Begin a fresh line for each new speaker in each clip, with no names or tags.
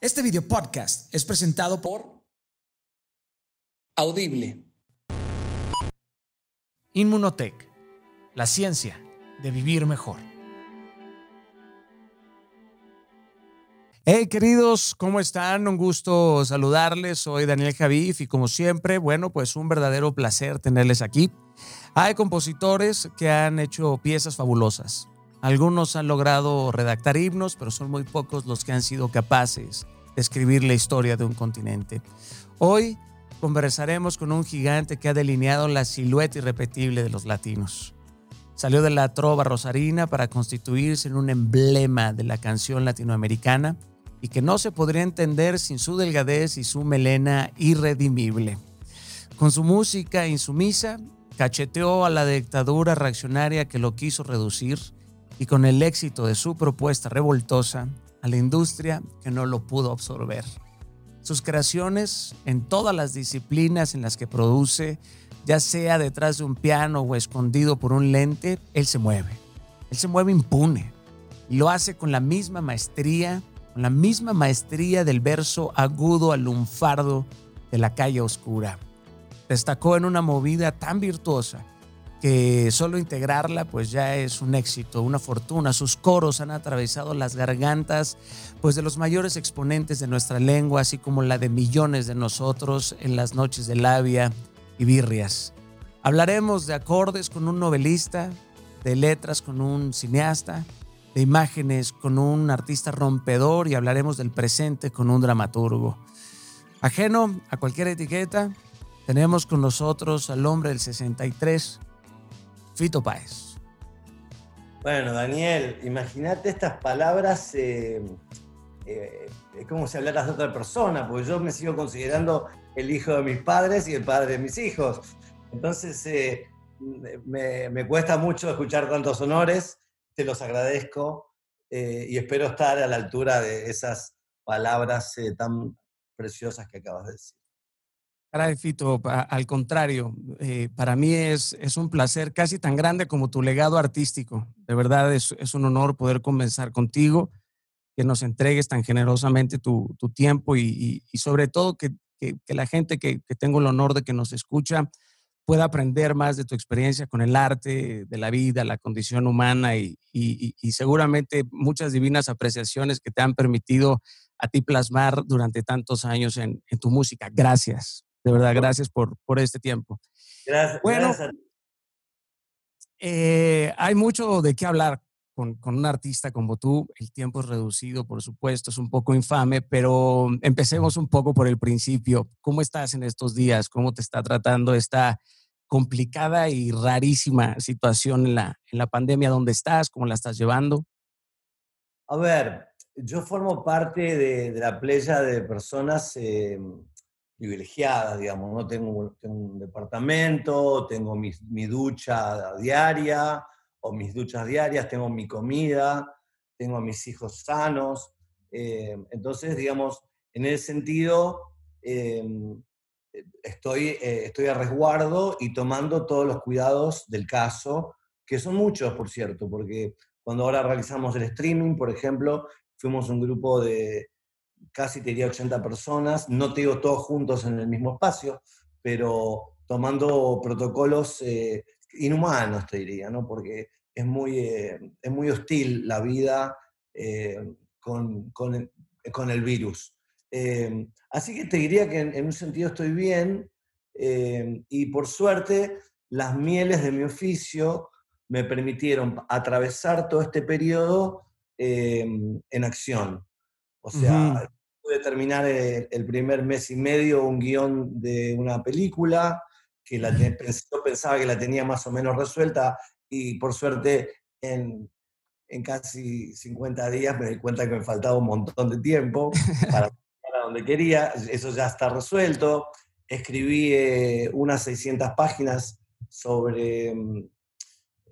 Este video podcast es presentado por Audible. Inmunotech, la ciencia de vivir mejor. Hey queridos, ¿cómo están? Un gusto saludarles. Soy Daniel Javif y como siempre, bueno, pues un verdadero placer tenerles aquí. Hay compositores que han hecho piezas fabulosas. Algunos han logrado redactar himnos, pero son muy pocos los que han sido capaces de escribir la historia de un continente. Hoy conversaremos con un gigante que ha delineado la silueta irrepetible de los latinos. Salió de la trova rosarina para constituirse en un emblema de la canción latinoamericana y que no se podría entender sin su delgadez y su melena irredimible. Con su música insumisa, cacheteó a la dictadura reaccionaria que lo quiso reducir y con el éxito de su propuesta revoltosa a la industria que no lo pudo absorber. Sus creaciones en todas las disciplinas en las que produce, ya sea detrás de un piano o escondido por un lente, él se mueve. Él se mueve impune y lo hace con la misma maestría la misma maestría del verso agudo al lunfardo de la calle oscura. Destacó en una movida tan virtuosa que solo integrarla pues ya es un éxito, una fortuna. Sus coros han atravesado las gargantas pues de los mayores exponentes de nuestra lengua, así como la de millones de nosotros en las noches de labia y birrias. Hablaremos de acordes con un novelista, de letras con un cineasta, de imágenes con un artista rompedor y hablaremos del presente con un dramaturgo. Ajeno a cualquier etiqueta, tenemos con nosotros al hombre del 63, Fito Páez.
Bueno, Daniel, imagínate estas palabras eh, eh, como si hablaras de otra persona, porque yo me sigo considerando el hijo de mis padres y el padre de mis hijos. Entonces, eh, me, me, cuesta mucho escuchar tantos honores te los agradezco y espero estar a la altura de esas palabras tan preciosas que acabas de decir.
Caray, Fito, al contrario, eh, para mí es, es un placer casi tan grande como tu legado artístico. De verdad es, es un honor poder comenzar contigo, que nos entregues tan generosamente tu, tu tiempo y, y, sobre todo que, que, que la gente que, que, tengo el honor de que nos escucha pueda aprender más de tu experiencia con el arte, de la vida, la condición humana y, seguramente muchas divinas apreciaciones que te han permitido a ti plasmar durante tantos años en, tu música. Gracias, de verdad, gracias por, por este tiempo.
Gracias.
Bueno, eh, hay mucho de qué hablar con, con, un artista como tú. El tiempo es reducido, por supuesto, es un poco infame, pero empecemos un poco por el principio. ¿Cómo estás en estos días? ¿Cómo te está tratando esta complicada y rarísima situación en la, en la pandemia. ¿Dónde estás? ¿Cómo la estás llevando?
A ver, yo formo parte de, de la playa de personas eh, privilegiadas, digamos. ¿no? Tengo, tengo, un departamento, tengo mi, mi, ducha diaria o mis duchas diarias, tengo mi comida, tengo a mis hijos sanos. Eh, entonces, digamos, en ese sentido, eh, estoy, eh, estoy a resguardo y tomando todos los cuidados del caso, que son muchos, por cierto, porque cuando ahora realizamos el streaming, por ejemplo, fuimos un grupo de casi, te diría, 80 personas, no te digo todos juntos en el mismo espacio, pero tomando protocolos eh, inhumanos, te diría, ¿no? Porque es muy, eh, es muy hostil la vida con, con, con el virus. Así que te diría que en, un sentido estoy bien y por suerte las mieles de mi oficio me permitieron atravesar todo este periodo en acción. O sea, pude terminar el, primer mes y medio un guion de una película que la, yo pensaba que la tenía más o menos resuelta y por suerte en, en casi 50 días me di cuenta que me faltaba un montón de tiempo para donde quería, eso ya está resuelto. Escribí eh, unas 600 páginas sobre mm,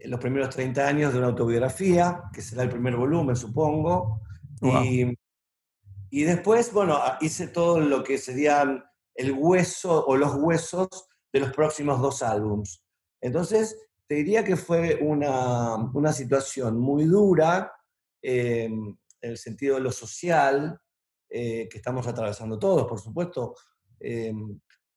los primeros 30 años de una autobiografía, que será el primer volumen, supongo. Y, y, después, bueno, hice todo lo que serían el hueso o los huesos de los próximos dos álbums. Entonces, te diría que fue una, una situación muy dura eh, en el sentido de lo social, que estamos atravesando todos, por supuesto,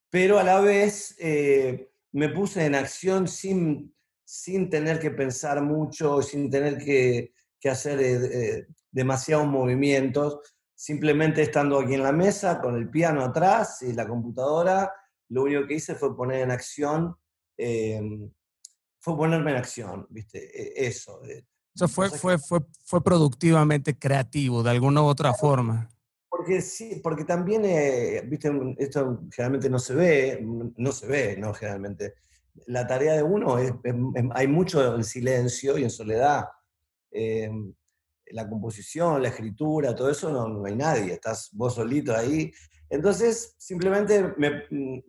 pero a la vez me puse en acción sin, sin tener que pensar mucho, sin tener que, que hacer demasiados movimientos, simplemente estando aquí en la mesa con el piano atrás y la computadora, lo único que hice fue poner en acción, em, fue ponerme en acción, ¿viste? E, eso.
Eso fue, fue, fue, fue productivamente creativo, de alguna u otra forma.
Porque sí, porque también, eh, viste, esto generalmente no se ve, no se ve, ¿no? Generalmente. La tarea de uno es, hay mucho en silencio y en soledad. Em, la composición, la escritura, todo eso no, hay nadie, estás vos solito ahí. Entonces, simplemente mm,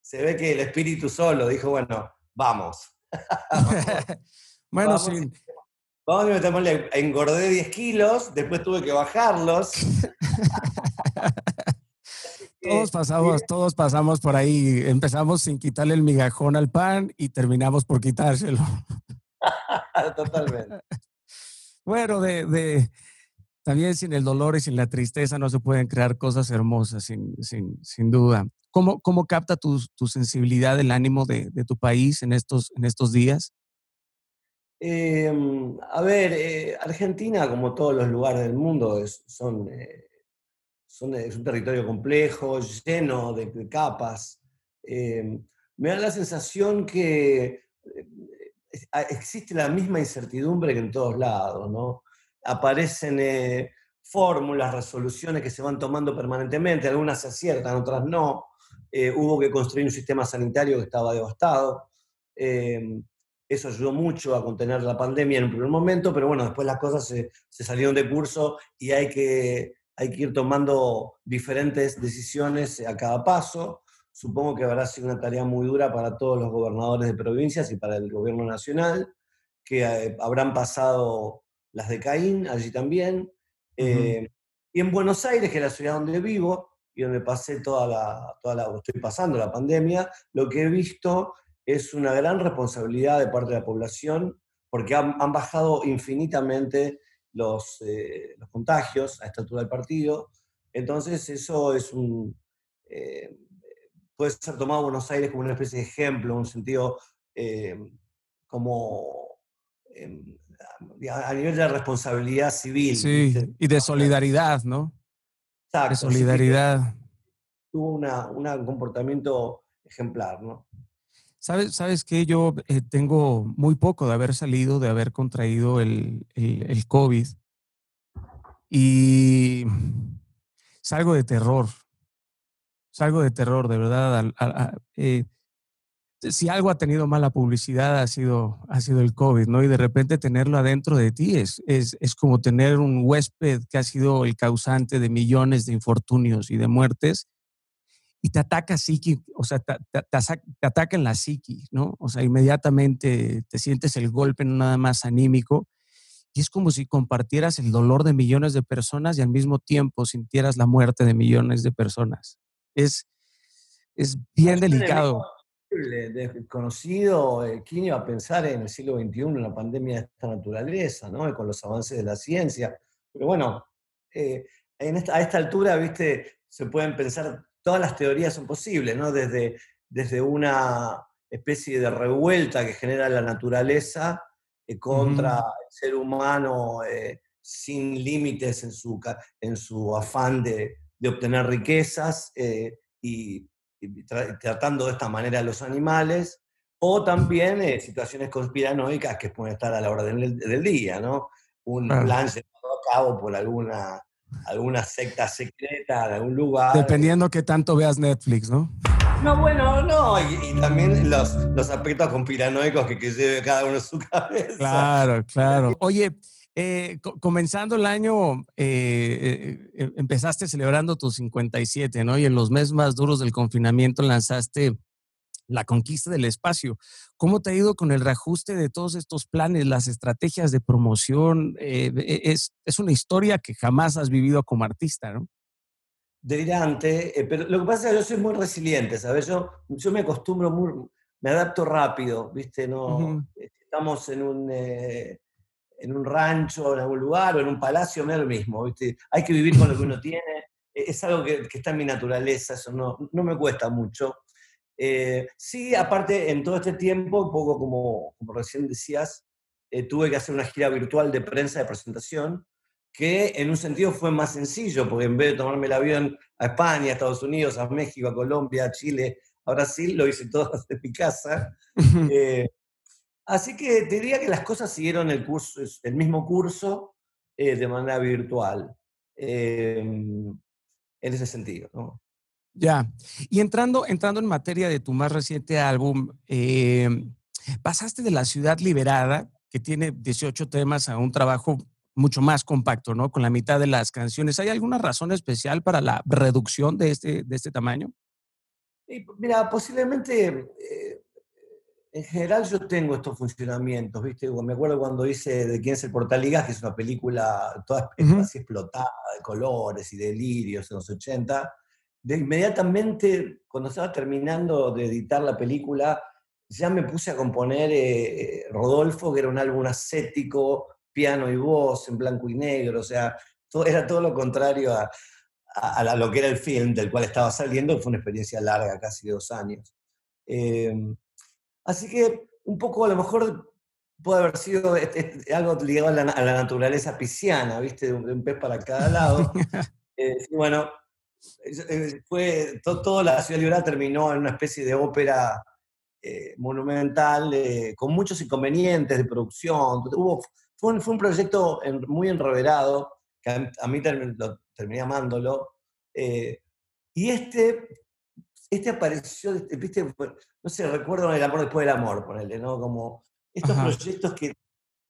se ve que el espíritu solo dijo, bueno, vamos.
bueno, sí.
Vamos a engordé 10 kilos, después tuve que bajarlos.
todos pasamos, todos pasamos por ahí. Empezamos sin quitarle el migajón al pan y terminamos por quitárselo.
Totalmente.
Bueno, de, también sin el dolor y sin la tristeza no se pueden crear cosas hermosas, sin, sin, duda. ¿Cómo, ¿Cómo, capta tu, tu, sensibilidad el ánimo de, de, tu país en estos, en estos días?
Em, a ver, eh, Argentina, como todos los lugares del mundo, es, son, eh, son, es un territorio complejo, lleno de, capas. Em, me da la sensación que existe la misma incertidumbre que en todos lados, ¿no? Aparecen eh, fórmulas, resoluciones que se van tomando permanentemente, algunas se aciertan, otras no. Eh, hubo que construir un sistema sanitario que estaba devastado. Em, eso ayudó mucho a contener la pandemia en un primer momento, pero bueno, después las cosas se, se salieron de curso y hay que, hay que ir tomando diferentes decisiones a cada paso supongo que habrá sido una tarea muy dura para todos los gobernadores de provincias y para el gobierno nacional, que eh, habrán pasado las de Caín allí también. Eh, y en Buenos Aires, que es la ciudad donde vivo y donde pasé toda la, toda la, estoy pasando la pandemia, lo que he visto es una gran responsabilidad de parte de la población, porque han, bajado infinitamente los, eh, los, contagios a esta altura del partido. Entonces, eso es un, puede ser tomado Buenos Aires como una especie de ejemplo, un sentido eh, como em, a nivel de responsabilidad civil.
Sí, y de solidaridad, ¿no?
Exacto.
De solidaridad.
Tuvo un comportamiento ejemplar, ¿no?
¿Sabes, sabes que yo eh, tengo muy poco de haber salido, de haber contraído el, el, el COVID y salgo de terror es algo de terror, de verdad. Eh, si algo ha tenido mala publicidad ha sido, ha sido el COVID, ¿no? Y de repente tenerlo adentro de ti es, es, es, como tener un huésped que ha sido el causante de millones de infortunios y de muertes y te ataca psiqui, o sea, te, te, ataca en la psiqui, ¿no? O sea, inmediatamente te sientes el golpe no nada más anímico y es como si compartieras el dolor de millones de personas y al mismo tiempo sintieras la muerte de millones de personas es, es bien delicado.
Desconocido, eh, ¿quién iba a pensar en el siglo XXI en una pandemia de esta naturaleza, ¿no? con los avances de la ciencia? Pero bueno, eh, en esta, a esta altura, viste, se pueden pensar, todas las teorías son posibles, ¿no? Desde, desde una especie de revuelta que genera la naturaleza eh, contra el ser humano sin límites en su, en su afán de, de obtener riquezas eh, y, tratando de esta manera a los animales, o también eh, situaciones conspiranoicas que pueden estar a la hora del, día, ¿no? Un plan llevado a cabo por alguna, alguna secta secreta en algún lugar.
Dependiendo que tanto veas Netflix, ¿no?
No, bueno, no, y, también los, los aspectos conspiranoicos que, que lleve cada uno en su cabeza.
Claro, claro. Oye, eh, comenzando el año, eh, eh, empezaste celebrando tus 57, ¿no? Y en los meses más duros del confinamiento lanzaste la conquista del espacio. ¿Cómo te ha ido con el reajuste de todos estos planes, las estrategias de promoción? E, es, es, una historia que jamás has vivido como artista, ¿no?
Delirante, pero lo que pasa es que yo soy muy resiliente, ¿sabes? Yo, yo me acostumbro, muy, me adapto rápido, ¿viste? No, Estamos en un en un rancho, en algún lugar o en un palacio, me da lo mismo. ¿viste? Hay que vivir con lo que uno tiene. es algo que, está en mi naturaleza, eso no, no me cuesta mucho. Eh, sí, aparte, en todo este tiempo, un poco como, como recién decías, eh, tuve que hacer una gira virtual de prensa de presentación, que en un sentido fue más sencillo, porque en vez de tomarme el avión a España, a Estados Unidos, a México, a Colombia, a Chile, a Brasil, lo hice todo desde mi casa. Eh, así que te diría que las cosas siguieron el, curso, el mismo curso de manera virtual en ese sentido. ¿no?
Ya. Y entrando, entrando en materia de tu más reciente álbum, em, pasaste de La Ciudad Liberada, que tiene 18 temas, a un trabajo mucho más compacto, ¿no? Con la mitad de las canciones. ¿Hay alguna razón especial para la reducción de este, de este tamaño?
Mira, posiblemente eh, en general yo tengo estos funcionamientos, ¿viste? Me acuerdo cuando hice De quién es el Portaligas, que es una película toda así explotada, de colores y delirios en los 80. De inmediatamente, cuando estaba terminando de editar la película, ya me puse a componer eh, Rodolfo, que era un álbum ascético, piano y voz, en blanco y negro, o sea, todo, era todo lo contrario a, a, lo que era el film del cual estaba saliendo, fue una experiencia larga, casi dos años. Eh, Así que un poco a lo mejor puede haber sido algo ligado a la, naturaleza pisciana, ¿viste? De un, pez para cada lado. Eh, bueno, eh, fue, toda la Ciudad Liberal terminó en una especie de ópera eh, monumental con muchos inconvenientes de producción. Hubo, fue, un, proyecto muy enreverado, que a, mí terminé amándolo. y este este apareció, este, viste, no sé, recuerdo el amor después del amor, ponele, ¿no? Como estos proyectos que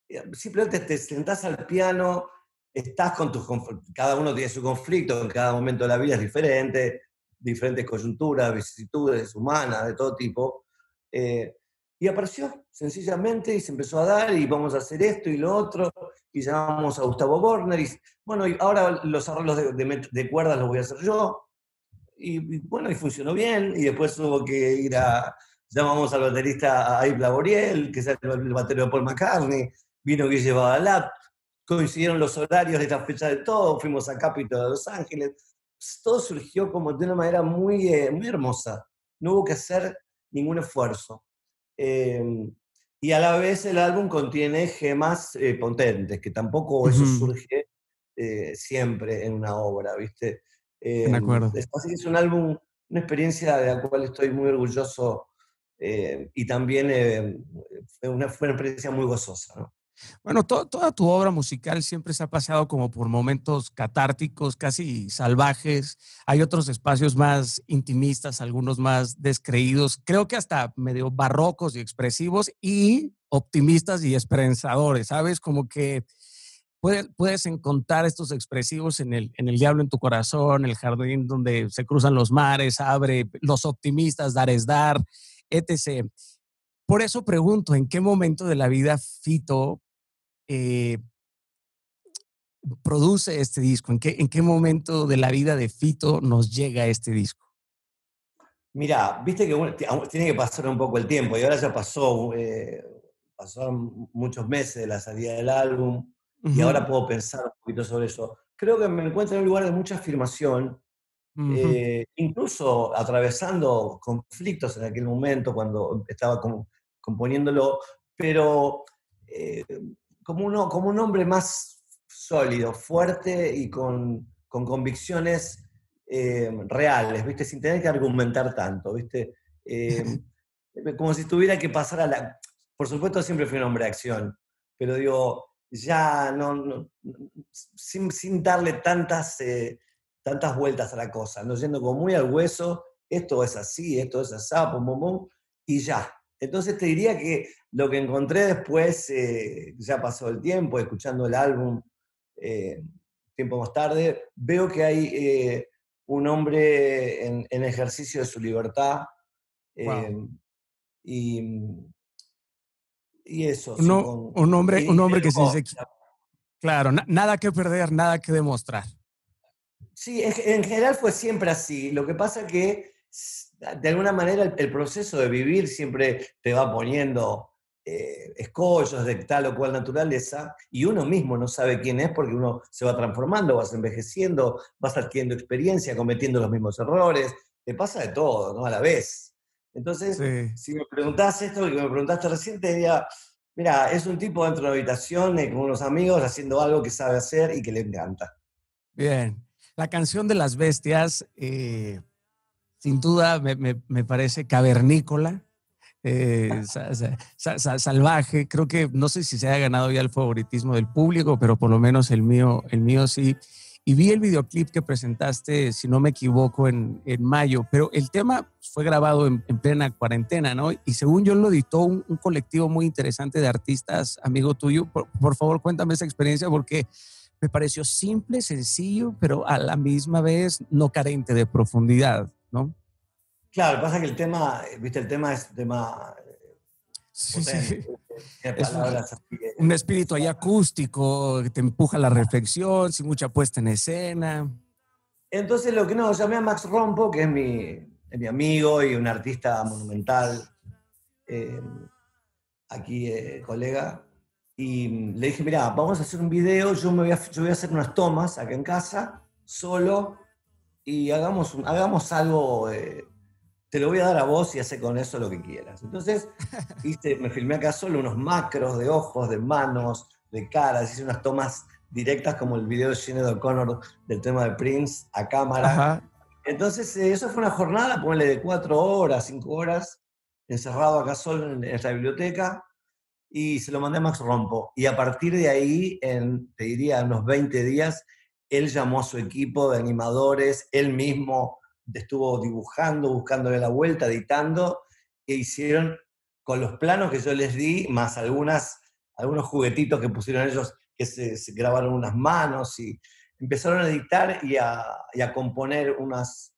eh, simplemente te sentás al piano, estás con tus cada uno tiene su conflicto, en cada momento de la vida es diferente, diferentes coyunturas, vicisitudes humanas, de todo tipo. Eh, y apareció sencillamente y se empezó a dar y vamos a hacer esto y lo otro y llamamos a Gustavo Borner y bueno, y ahora los arreglos de, de cuerdas los voy a hacer yo y, bueno, y funcionó bien, y después hubo que ir a, llamamos al baterista a Yves Laboriel, que es el, baterista de Paul McCartney, vino que llevaba la coincidieron los horarios de esta fecha de todo, fuimos a Capitol de Los Ángeles, todo surgió como de una manera muy, eh, muy hermosa, no hubo que hacer ningún esfuerzo. Em, y a la vez el álbum contiene gemas eh, potentes, que tampoco eso surge eh, siempre en una obra, ¿viste?
De em, acuerdo.
Así que es un álbum, una experiencia de la cual estoy muy orgulloso eh, y también eh, fue, una, fue, una, experiencia muy gozosa.
Bueno, toda tu obra musical siempre se ha pasado como por momentos catárticos, casi salvajes. Hay otros espacios más intimistas, algunos más descreídos, creo que hasta medio barrocos y expresivos y optimistas y esperanzadores, ¿sabes? Como que puedes, encontrar estos expresivos en el, en el Diablo en tu corazón, el jardín donde se cruzan los mares, abre, los optimistas, dar es dar, etc. Por eso pregunto, ¿en qué momento de la vida Fito eh, produce este disco? ¿En qué, ¿En qué momento de la vida de Fito nos llega este disco?
Mira, viste que tiene que pasar un poco el tiempo y ahora ya pasó, eh, pasaron muchos meses de la salida del álbum y ahora puedo pensar un poquito sobre eso. Creo que me encuentro en un lugar de mucha afirmación, eh, incluso atravesando conflictos en aquel momento cuando estaba componiéndolo, pero eh, como, uno, como un hombre más sólido, fuerte y con, con convicciones eh, reales, ¿viste? Sin tener que argumentar tanto, ¿viste? como si tuviera que pasar a la... Por supuesto, siempre fui un hombre de acción, pero digo, ya no, sin, darle tantas, eh, tantas vueltas a la cosa, no yendo como muy al hueso, esto es así, esto es así, pum, pum, pum, y ya. Entonces te diría que lo que encontré después, eh, ya pasó el tiempo, escuchando el álbum eh, tiempo más tarde, veo que hay un hombre en, ejercicio de su libertad. y, y eso.
un hombre, un hombre que se dice, claro, nada que perder, nada que demostrar.
Sí, en, general fue siempre así. Lo que pasa que de alguna manera el, proceso de vivir siempre te va poniendo eh, escollos de tal o cual naturaleza, y uno mismo no sabe quién es porque uno se va transformando, vas envejeciendo, vas adquiriendo experiencia, cometiendo los mismos errores, te pasa de todo, ¿no? A la vez. Entonces, si me preguntás esto, que me preguntaste recién, te diría, mira, es un tipo dentro de una habitación eh, con unos amigos haciendo algo que sabe hacer y que le encanta.
Bien. La canción de las bestias, eh, sin duda, me, parece cavernícola, eh, salvaje. Creo que no sé si se haya ganado ya el favoritismo del público, pero por lo menos el mío, el mío sí. Y vi el videoclip que presentaste, si no me equivoco, en, mayo, pero el tema fue grabado en, plena cuarentena, ¿no? Y según yo lo editó un, colectivo muy interesante de artistas, amigo tuyo. por favor, cuéntame esa experiencia porque me pareció simple, sencillo, pero a la misma vez no carente de profundidad, ¿no?
Claro, pasa que el tema, viste, el tema es un tema...
Sí, sí. Un, espíritu ahí acústico que te empuja la reflexión, sin mucha puesta en escena.
Entonces lo que no, llamé a Max Rompo, que es mi, mi amigo y un artista monumental, eh, aquí eh, colega, y le dije, mira, vamos a hacer un video, yo, me voy, a, yo voy a hacer unas tomas acá en casa, solo, y hagamos, hagamos algo, eh, te lo voy a dar a vos y hace con eso lo que quieras. Entonces, hice, me filmé acá solo unos macros de ojos, de manos, de caras, hice unas tomas directas como el video de Sinead O'Connor del tema de Prince a cámara. Entonces, eh, eso fue una jornada, ponle de cuatro horas, cinco horas, encerrado acá solo en, la biblioteca y se lo mandé a Max Rompo. Y a partir de ahí, en, te diría, unos 20 días, él llamó a su equipo de animadores, él mismo estuvo dibujando, buscándole la vuelta, editando, e hicieron con los planos que yo les di, más algunas, algunos juguetitos que pusieron ellos, que se, grabaron unas manos y empezaron a editar y a, a componer unas,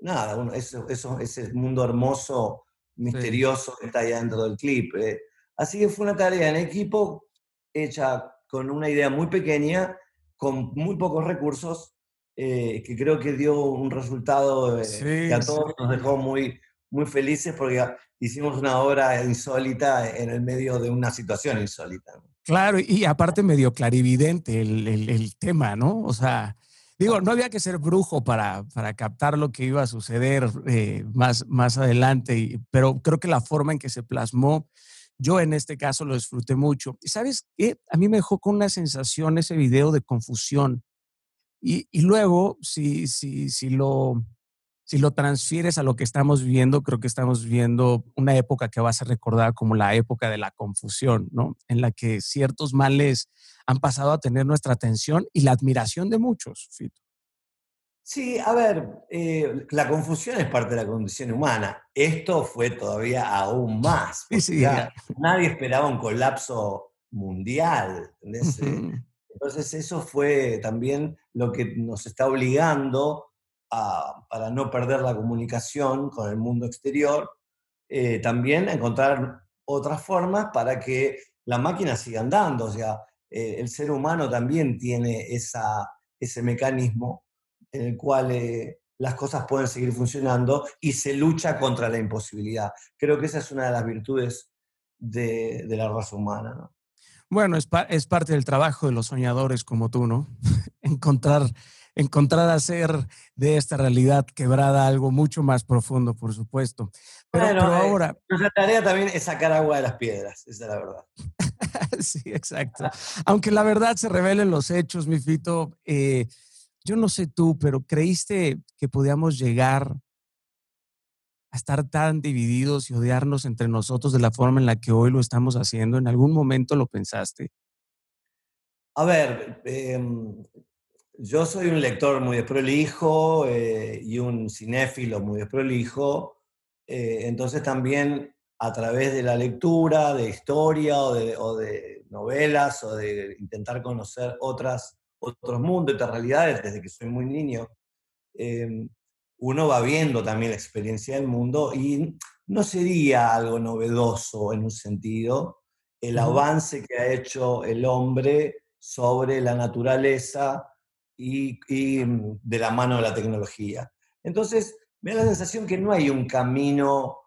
nada, eso, eso, ese mundo hermoso, misterioso que está ahí dentro del clip. Eh. Así que fue una tarea en equipo hecha con una idea muy pequeña, con muy pocos recursos, eh, que creo que dio un resultado eh, que a todos nos dejó muy, muy felices porque hicimos una obra insólita en el medio de una situación insólita.
Claro, y aparte medio clarividente el, el, tema, ¿no? O sea, digo, no había que ser brujo para, para captar lo que iba a suceder eh, más, más adelante, pero creo que la forma en que se plasmó yo en este caso lo disfruté mucho. ¿Y sabes qué? A mí me dejó con una sensación ese video de confusión. Y, luego, si, si, si, lo, si lo transfieres a lo que estamos viendo, creo que estamos viendo una época que vas a recordar como la época de la confusión, ¿no? En la que ciertos males han pasado a tener nuestra atención y la admiración de muchos, Fito.
Sí, a ver, eh, la confusión es parte de la condición humana. Esto fue todavía aún más. nadie esperaba un colapso mundial. Entonces eso fue también lo que nos está obligando a, para no perder la comunicación con el mundo exterior, eh, también a encontrar otras formas para que la máquina siga andando. O sea, eh, el ser humano también tiene esa, ese mecanismo en el cual eh, las cosas pueden seguir funcionando y se lucha contra la imposibilidad. Creo que esa es una de las virtudes de, la raza humana.
Bueno, es, es, parte del trabajo de los soñadores como tú, ¿no? encontrar, encontrar hacer de esta realidad quebrada algo mucho más profundo, por supuesto. Pero,
pero eh, ahora... nuestra tarea también es sacar agua de las piedras, esa es la verdad.
sí, exacto. Aunque la verdad se revelen los hechos, mi Fito, eh, yo no sé tú, pero ¿creíste que podíamos llegar a estar tan divididos y odiarnos entre nosotros de la forma en la que hoy lo estamos haciendo? ¿En algún momento lo pensaste?
A ver, em, yo soy un lector muy desprolijo eh, y un cinéfilo muy desprolijo, eh, entonces también a través de la lectura, de historia o de, o de novelas o de intentar conocer otras otros mundos, otras realidades, desde que soy muy niño, em, uno va viendo también la experiencia del mundo y no sería algo novedoso en un sentido el avance que ha hecho el hombre sobre la naturaleza y, y, mm, de la mano de la tecnología. Entonces, me da la sensación que no hay un camino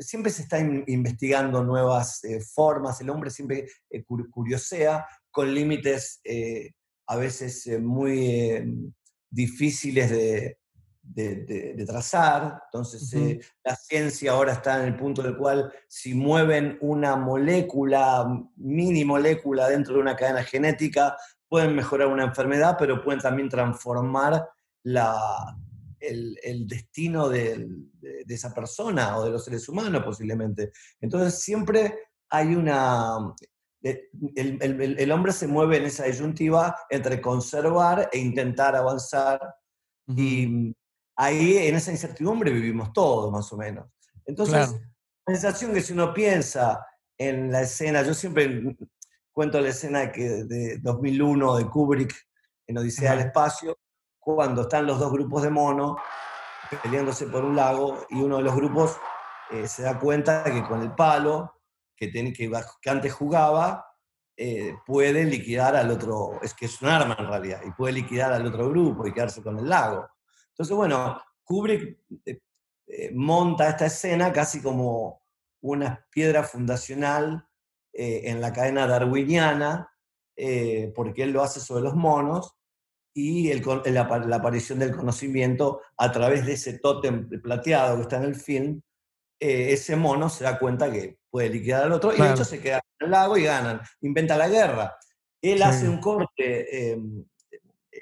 siempre se está investigando nuevas eh, formas, el hombre siempre eh, curiosea con límites a veces muy difíciles de, de, trazar. Entonces, la ciencia ahora está en el punto del cual si mueven una molécula, mini molécula dentro de una cadena genética, pueden mejorar una enfermedad, pero pueden también transformar la, el, destino de, esa persona o de los seres humanos posiblemente. Entonces siempre hay una... El, hombre se mueve en esa disyuntiva entre conservar e intentar avanzar y ahí en esa incertidumbre vivimos todos más o menos. Entonces, la sensación que si uno piensa en la escena, yo siempre cuento la escena que de 2001 de Kubrick en Odisea del Espacio, cuando están los dos grupos de monos peleándose por un lago y uno de los grupos eh, se da cuenta que con el palo que, tiene, que, que antes jugaba eh, puede liquidar al otro, es que es un arma en realidad, y puede liquidar al otro grupo y quedarse con el lago. Entonces, bueno, Kubrick eh, monta esta escena casi como una piedra fundacional en la cadena darwiniana, porque él lo hace sobre los monos, y el, la, aparición del conocimiento a través de ese tótem plateado que está en el film, eh, ese mono se da cuenta que puede liquidar al otro y de hecho se queda en el lago y ganan. Inventa la guerra. Él hace un corte em,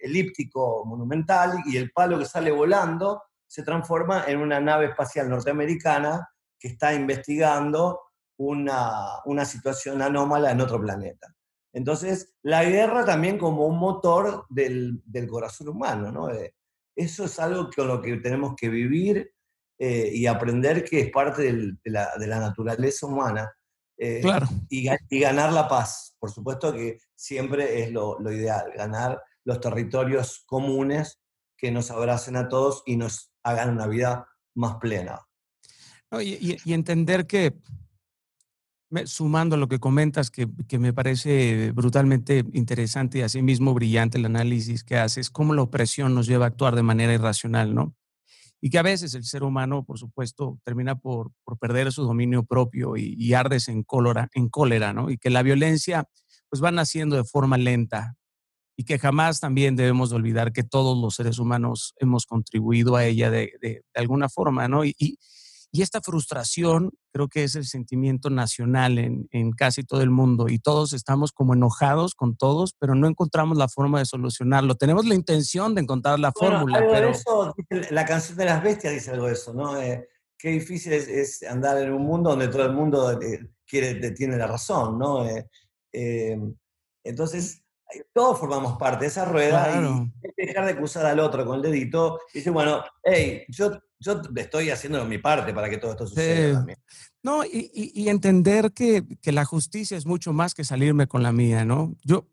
elíptico monumental y el palo que sale volando se transforma en una nave espacial norteamericana que está investigando una, una situación anómala en otro planeta. Entonces, la guerra también como un motor del, corazón humano, ¿no? Eh, eso es algo con lo que tenemos que vivir eh, y aprender que es parte de, la, naturaleza humana. Eh, claro. Y, ganar la paz. Por supuesto que siempre es lo, ideal, ganar los territorios comunes que nos abracen a todos y nos hagan una vida más plena.
y entender que sumando a lo que comentas, que, me parece brutalmente interesante y asimismo brillante el análisis que haces, cómo la opresión nos lleva a actuar de manera irracional, ¿no? Y que a veces el ser humano, por supuesto, termina por, perder su dominio propio y, y ardes en cólera, en cólera, ¿no? Y que la violencia, pues va naciendo de forma lenta y que jamás también debemos olvidar que todos los seres humanos hemos contribuido a ella de, de, alguna forma, ¿no? y, y esta frustración creo que es el sentimiento nacional en, en, casi todo el mundo y todos estamos como enojados con todos, pero no encontramos la forma de solucionarlo. Tenemos la intención de encontrar la fórmula, pero...
Eso, la canción de las bestias dice algo de eso, ¿no? Eh, qué difícil es, andar en un mundo donde todo el mundo eh, quiere, tiene la razón, ¿no? Eh, entonces, todos formamos parte de esa rueda y dejar de acusar al otro con el dedito y decir, bueno, hey, yo, yo estoy haciendo mi parte para que todo esto suceda también.
No, y, entender que, la justicia es mucho más que salirme con la mía, ¿no? Yo,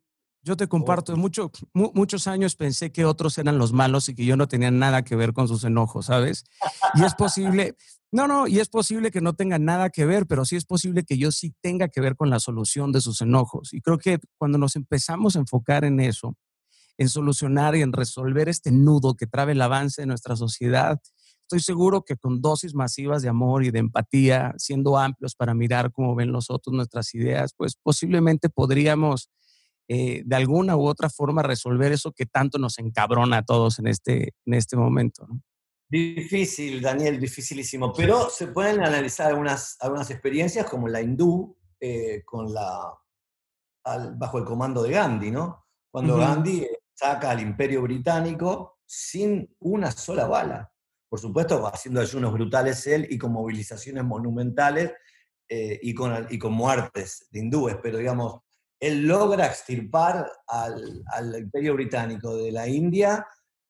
yo te comparto, mucho, muchos años pensé que otros eran los malos y que yo no tenía nada que ver con sus enojos, ¿sabes? Y es posible, no, no, y es posible que no tenga nada que ver, pero sí es posible que yo sí tenga que ver con la solución de sus enojos. Y creo que cuando nos empezamos a enfocar en eso, en solucionar y en resolver este nudo que trabe el avance de nuestra sociedad, estoy seguro que con dosis masivas de amor y de empatía, siendo amplios para mirar cómo ven los otros nuestras ideas, pues posiblemente podríamos eh, de alguna u otra forma resolver eso que tanto nos encabrona a todos en este, en este momento.
Difícil, Daniel, dificilísimo. Pero se pueden analizar algunas, algunas experiencias como la hindú eh, con la, bajo el comando de Gandhi, ¿no? Cuando Gandhi saca al imperio británico sin una sola bala. Por supuesto, haciendo ayunos brutales él y con movilizaciones monumentales eh, y, con, y con muertes de hindúes, pero digamos, él logra extirpar al, imperio británico de la India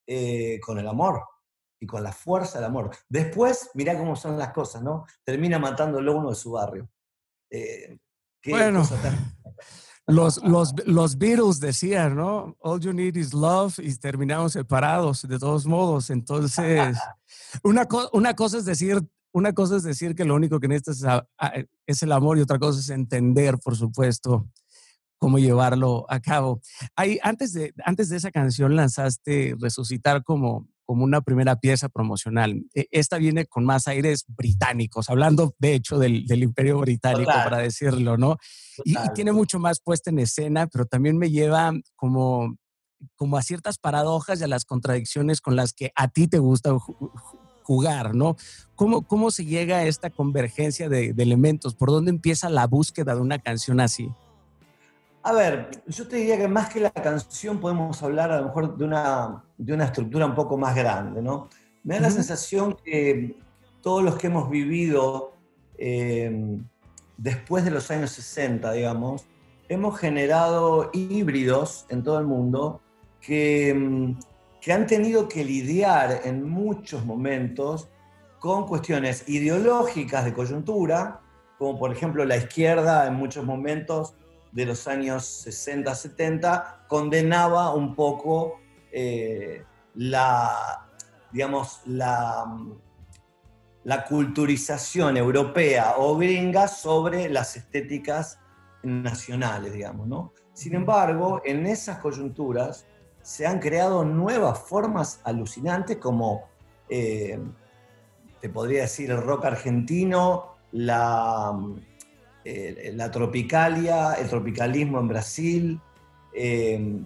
eh, con el amor y con la fuerza del amor. Después, mirá cómo son las cosas, ¿no? Termina matándolo uno de su barrio.
Eh, bueno, los, los, los Beatles decían, ¿no? All you need is love y terminamos separados de todos modos. Entonces, una, una cosa es decir, una cosa es decir que lo único que necesitas es, es el amor y otra cosa es entender, por supuesto, cómo llevarlo a cabo. Ahí, antes, de, antes de esa canción lanzaste Resucitar como, como una primera pieza promocional. E, esta viene con más aires británicos, hablando de hecho del, Imperio Británico, para decirlo, ¿no? Y, tiene mucho más puesta en escena, pero también me lleva como, como a ciertas paradojas y a las contradicciones con las que a ti te gusta jugar, ¿no? ¿Cómo, cómo se llega a esta convergencia de, de elementos? ¿Por dónde empieza la búsqueda de una canción así?
A ver, yo te diría que más que la canción podemos hablar a lo mejor de una, de una estructura un poco más grande, ¿no? Me da la sensación que todos los que hemos vivido eh, después de los años 60, digamos, hemos generado híbridos en todo el mundo que, mm, que han tenido que lidiar en muchos momentos con cuestiones ideológicas de coyuntura, como por ejemplo la izquierda en muchos momentos de los años 60, 70, condenaba un poco eh, la, digamos, la, la culturización europea o gringa sobre las estéticas nacionales, digamos, ¿no? Sin embargo, en esas coyunturas se han creado nuevas formas alucinantes como, eh, te podría decir, el rock argentino, la, eh, la tropicalia, el tropicalismo en Brasil, eh,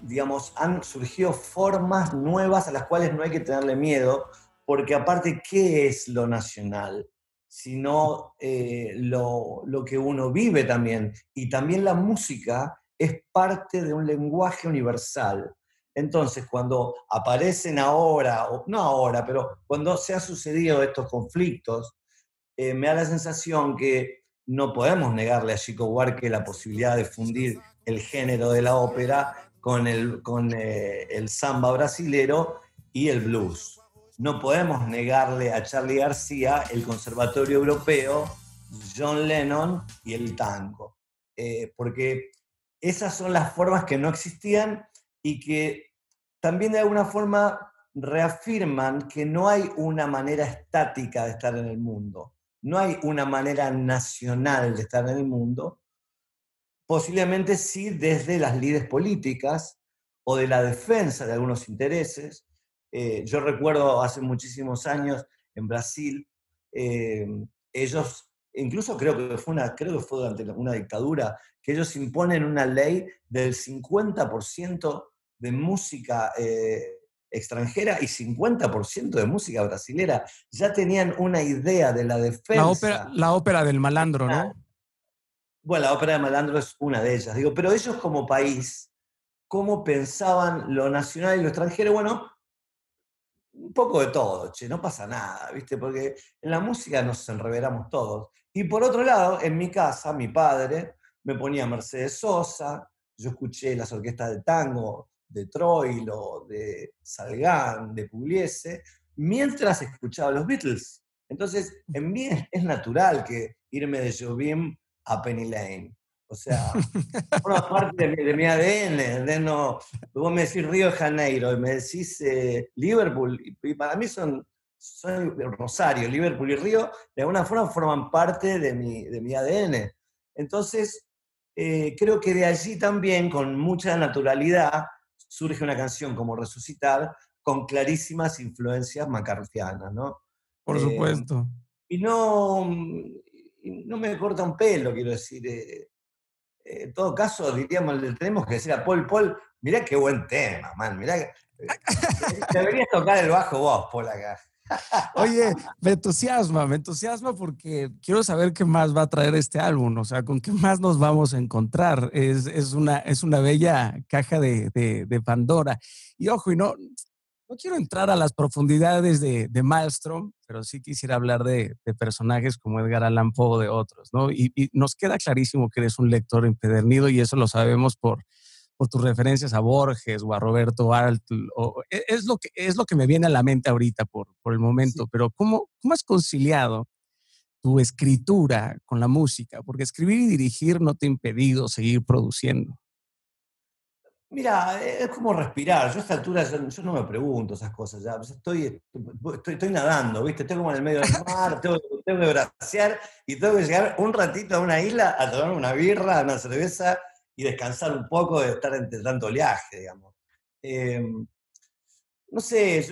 digamos, han surgido formas nuevas a las cuales no hay que tenerle miedo, porque aparte, ¿qué es lo nacional? Sino eh, lo, lo que uno vive también. Y también la música es parte de un lenguaje universal. Entonces, cuando aparecen ahora, o no ahora, pero cuando se han sucedido estos conflictos, me da la sensación que no podemos negarle a Chico Buarque la posibilidad de fundir el género de la ópera con el, con, eh, el samba brasilero y el blues. No podemos negarle a Charlie García el Conservatorio Europeo, John Lennon y el tango. Eh, porque esas son las formas que no existían y que también de alguna forma reafirman que no hay una manera estática de estar en el mundo no hay una manera nacional de estar en el mundo, posiblemente sí desde las lides políticas o de la defensa de algunos intereses. Eh, yo recuerdo hace muchísimos años en Brasil, eh, ellos, incluso creo que, fue una, creo que fue durante una dictadura, que ellos imponen una ley del 50% de música eh, extranjera y 50% de música brasilera. Ya tenían una idea de la defensa.
La ópera, la ópera del malandro, ¿no?
Bueno, la ópera del malandro es una de ellas. Digo, pero ellos como país, ¿cómo pensaban lo nacional y lo extranjero? Bueno, un poco de todo, che, no pasa nada, ¿viste? Porque en la música nos enreveramos todos. Y por otro lado, en mi casa, mi padre me ponía Mercedes Sosa, yo escuché las orquestas de tango de Troilo, de Salgán, de Pugliese, mientras escuchaba los Beatles. Entonces, en mí es, natural que irme de Jobim a Penny Lane. O sea, forma parte de mi, ADN. De no, vos me decís Río de Janeiro y me decís eh, Liverpool, y, para mí son, son Rosario, Liverpool y Río, de alguna forma forman parte de mi, de mi ADN. Entonces, eh, creo que de allí también, con mucha naturalidad, surge una canción como Resucitar con clarísimas influencias macartianas, ¿no?
Por eh, supuesto.
Y no, no me corta un pelo, quiero decir. Eh, eh, en todo caso, diríamos, le tenemos que decir a Paul, Paul, mirá qué buen tema, man, mirá. Deberías tocar el bajo vos, Paul, acá.
Oye, me entusiasma, me entusiasma porque quiero saber qué más va a traer este álbum, o sea, con qué más nos vamos a encontrar. Es, es una, es una bella caja de, de, Pandora. Y ojo, y no, no quiero entrar a las profundidades de, de Maelstrom, pero sí quisiera hablar de, de, personajes como Edgar Allan Poe o de otros, ¿no? Y, y, nos queda clarísimo que eres un lector empedernido y eso lo sabemos por por tus referencias a Borges o a Roberto Alt, o, e, es, lo que, es lo que me viene a la mente ahorita por, por el momento, pero ¿cómo, ¿cómo has conciliado tu escritura con la música? Porque escribir y dirigir no te ha impedido seguir produciendo.
Mira, es como respirar. Yo a esta altura yo, no me pregunto esas cosas. Ya. Estoy, estoy, estoy, nadando, ¿viste? Estoy como en el medio del mar, tengo, tengo que bracear y tengo que llegar un ratito a una isla a tomar una birra, una cerveza y descansar un poco de estar entre tanto oleaje, digamos. Em, no sé,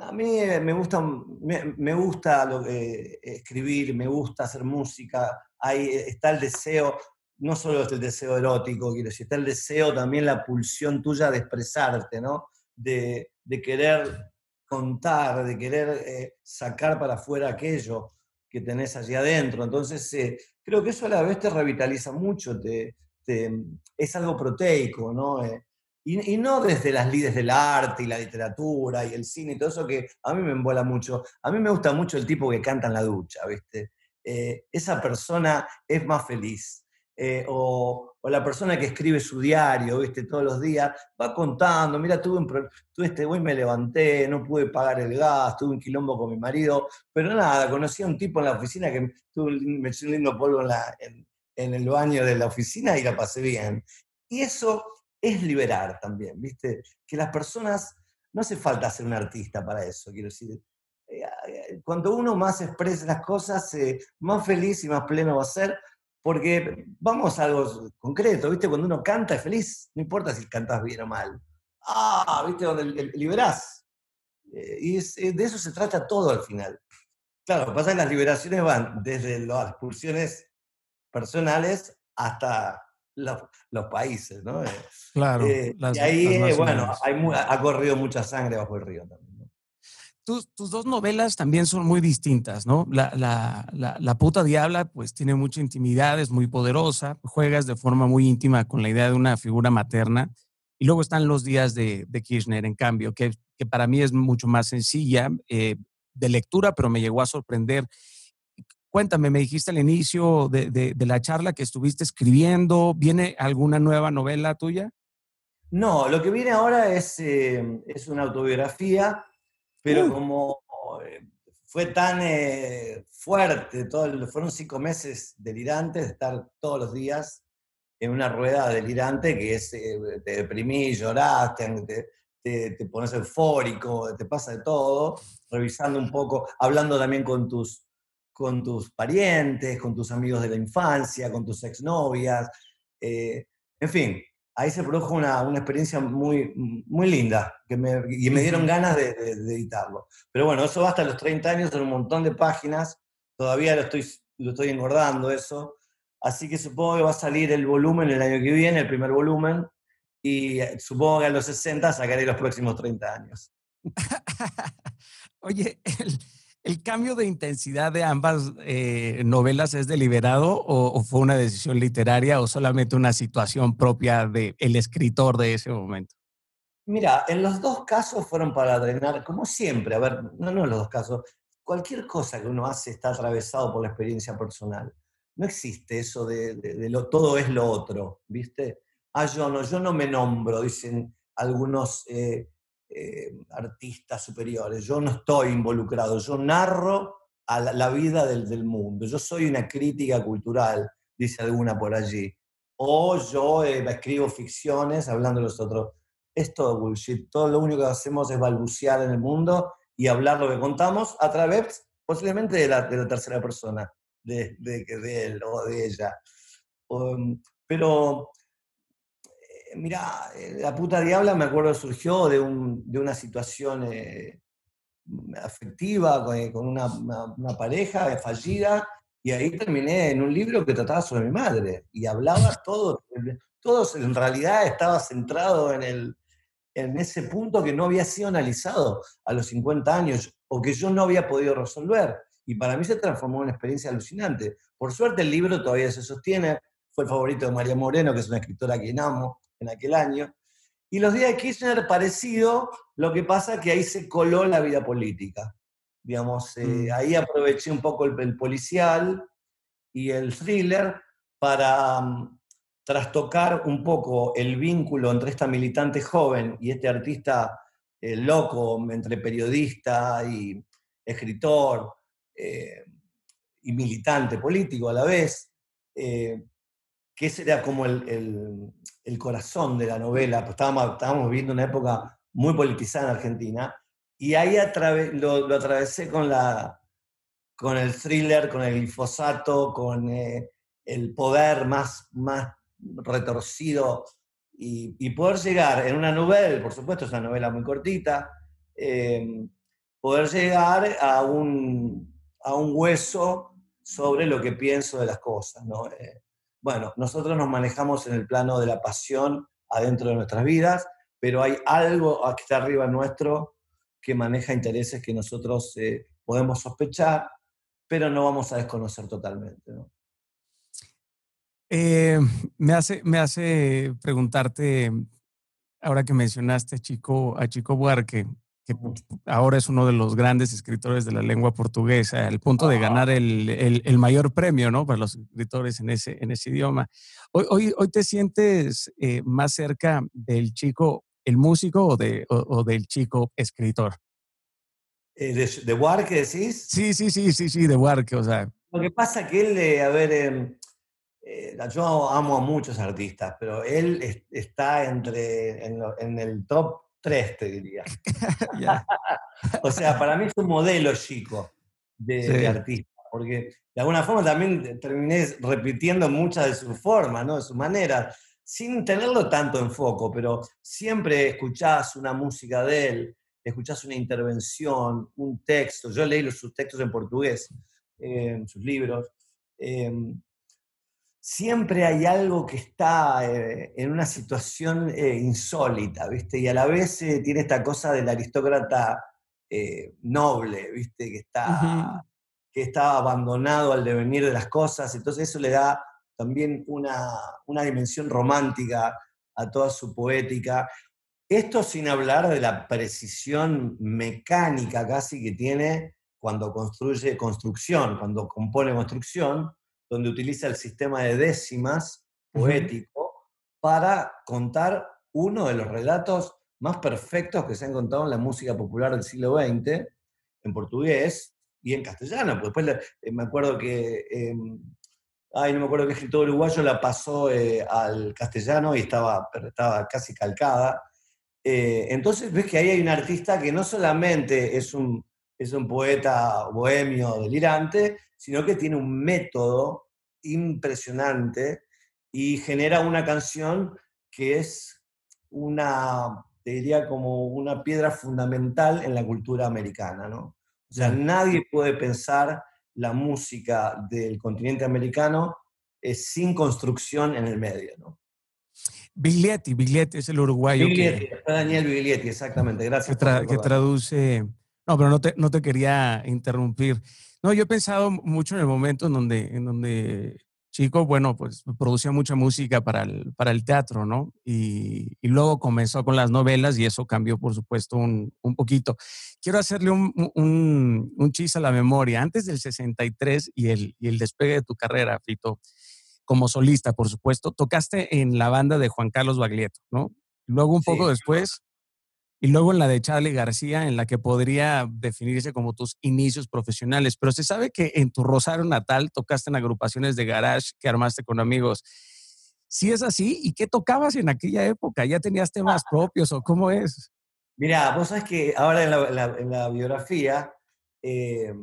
a mí me gusta, me, gusta lo, escribir, me gusta hacer música, ahí está el deseo, no solo el deseo erótico, quiero decir, está el deseo también, la pulsión tuya de expresarte, ¿no? De, querer contar, de querer eh, sacar para afuera aquello que tenés allí adentro. Entonces, eh, creo que eso a la vez te revitaliza mucho, te, es algo proteico, ¿no? Eh, y, no desde las lides del arte y la literatura y el cine y todo eso que a mí me embola mucho. A mí me gusta mucho el tipo que canta en la ducha, ¿viste? Eh, esa persona es más feliz. Eh, o, la persona que escribe su diario, ¿viste? Todos los días, va contando, mira, tuve, un, tuve este, hoy me levanté, no pude pagar el gas, tuve un quilombo con mi marido, pero nada, conocí a un tipo en la oficina que me echó un lindo polvo en, la, en el baño de la oficina y la pasé bien. Y eso es liberar también, ¿viste? Que las personas, no hace falta ser un artista para eso, quiero decir. Eh, eh, cuando uno más expresa las cosas, eh, más feliz y más pleno va a ser, porque vamos a algo concreto, ¿viste? Cuando uno canta es feliz, no importa si cantas bien o mal. Ah, ¿viste? Donde liberás. y de eso se trata todo al final. Claro, pasa que las liberaciones van desde las expulsiones personales hasta los, países, ¿no? Eh,
claro.
Eh, y ahí, eh, bueno, ha corrido mucha sangre bajo el río también.
Tus, dos novelas también son muy distintas, ¿no? La, la, la, puta diabla, pues tiene mucha intimidad, es muy poderosa, juegas de forma muy íntima con la idea de una figura materna. Y luego están los días de, de Kirchner, en cambio, que, que, para mí es mucho más sencilla de lectura, pero me llegó a sorprender Cuéntame, me dijiste al inicio de, la charla que estuviste escribiendo, ¿viene alguna nueva novela tuya?
No, lo que viene ahora es, eh, es una autobiografía, pero como eh, fue tan eh, fuerte, todo, fueron cinco meses delirantes de estar todos los días en una rueda delirante que es, te deprimís, llorás, te, te, pones eufórico, te pasa de todo, revisando un poco, hablando también con tus con tus parientes, con tus amigos de la infancia, con tus exnovias. Eh, en fin, ahí se produjo una, experiencia muy, muy linda que me, y me dieron ganas de, editarlo. Pero bueno, eso va hasta los 30 años en un montón de páginas. Todavía lo estoy, lo estoy engordando eso. Así que supongo que va a salir el volumen el año que viene, el primer volumen. Y eh, supongo que a los 60 sacaré los próximos 30 años.
Oye, el, ¿El cambio de intensidad de ambas eh, novelas es deliberado o, fue una decisión literaria o solamente una situación propia del el escritor de ese momento?
Mira, en los dos casos fueron para drenar, como siempre, a ver, no, no en los dos casos, cualquier cosa que uno hace está atravesado por la experiencia personal. No existe eso de, todo es lo otro, ¿viste? Ah, yo no, yo no me nombro, dicen algunos eh, eh, artistas superiores. Yo no estoy involucrado, yo narro a la, vida del, mundo. Yo soy una crítica cultural, dice alguna por allí. O yo eh, escribo ficciones hablando de los otros. Es todo bullshit. Todo lo único que hacemos es balbucear en el mundo y hablar lo que contamos a través posiblemente de la, de la tercera persona, de, de, de, él o de ella. Um, pero mira, eh, la puta diabla me acuerdo surgió de, una situación eh, afectiva con, eh, una, pareja fallida y ahí terminé en un libro que trataba sobre mi madre y hablaba todo, todo en realidad estaba centrado en, el, en ese punto que no había sido analizado a los 50 años o que yo no había podido resolver. Y para mí se transformó en una experiencia alucinante. Por suerte el libro todavía se sostiene, fue el favorito de María Moreno, que es una escritora que amo, en aquel año. Y los días de Kirchner parecido, lo que pasa que ahí se coló la vida política. Digamos, eh, mm. ahí aproveché un poco el, policial y el thriller para mm, trastocar un poco el vínculo entre esta militante joven y este artista eh, loco, entre periodista y escritor eh, y militante político a la vez, que ese era como el, el corazón de la novela, pues estábamos, estábamos viviendo una época muy politizada en Argentina, y ahí lo, atravesé con, la, con el thriller, con el glifosato, con eh, el poder más, más retorcido, y, poder llegar en una novela, por supuesto es una novela muy cortita, em, poder llegar a un, a un hueso sobre lo que pienso de las cosas. ¿no? Eh, bueno, nosotros nos manejamos en el plano de la pasión adentro de nuestras vidas, pero hay algo que está arriba nuestro que maneja intereses que nosotros eh, podemos sospechar, pero no vamos a desconocer totalmente.
Eh, me, hace, me hace preguntarte, ahora que mencionaste a Chico, a Chico Buarque, que ahora es uno de los grandes escritores de la lengua portuguesa, al punto de ganar el, el, mayor premio ¿no? para los escritores en ese, en ese idioma. Hoy, hoy, hoy te sientes eh, más cerca del chico, el músico, o, de, o, del chico escritor?
Eh, ¿De, de Buarque decís?
Sí, sí, sí, sí, sí, de Buarque, o sea.
Lo que pasa que él, eh, a ver, yo amo a muchos artistas, pero él está entre, en, en el top tres, te diría. o sea, para mí es un modelo chico de, artista, porque de alguna forma también terminé repitiendo muchas de sus formas, ¿no? de su manera, sin tenerlo tanto en foco, pero siempre escuchás una música de él, escuchás una intervención, un texto. Yo leí sus textos en portugués, eh, sus libros. Eh, siempre hay algo que está eh, en una situación eh, insólita, ¿viste? Y a la vez eh, tiene esta cosa del aristócrata noble, ¿viste? Que está, que está abandonado al devenir de las cosas, entonces eso le da también una, una dimensión romántica a toda su poética. Esto sin hablar de la precisión mecánica casi que tiene cuando construye construcción, cuando compone construcción, donde utiliza el sistema de décimas poético para contar uno de los relatos más perfectos que se han contado en la música popular del siglo XX, en portugués y en castellano. Pues después eh, me acuerdo que, em, ay, no me acuerdo qué escritor uruguayo la pasó eh, al castellano y estaba, estaba casi calcada. Eh, entonces ves que ahí hay un artista que no solamente es un, es un poeta bohemio delirante, sino que tiene un método impresionante y genera una canción que es una, te diría como una piedra fundamental en la cultura americana, ¿no? O sea, nadie puede pensar la música del continente americano eh, sin construcción en el medio, ¿no?
Biglietti, Biglietti es el uruguayo.
Biglietti, Daniel Biglietti, exactamente, gracias.
Que, traduce... No, pero no te, no te quería interrumpir. No, yo he pensado mucho en el momento en donde, en donde Chico, bueno, pues producía mucha música para el, para el teatro, ¿no? Y, y, luego comenzó con las novelas y eso cambió, por supuesto, un, un poquito. Quiero hacerle un, un, un, chiste a la memoria. Antes del 63 y el, y el despegue de tu carrera, Fito, como solista, por supuesto, tocaste en la banda de Juan Carlos Baglietto, ¿no? Luego, un poco después, y luego en la de Charlie García, en la que podría definirse como tus inicios profesionales. Pero se sabe que en tu Rosario natal tocaste en agrupaciones de garage que armaste con amigos. ¿Sí es así? ¿Y qué tocabas en aquella época? ¿Ya tenías temas propios o cómo es?
Mira, vos sabes que ahora en la, biografía eh,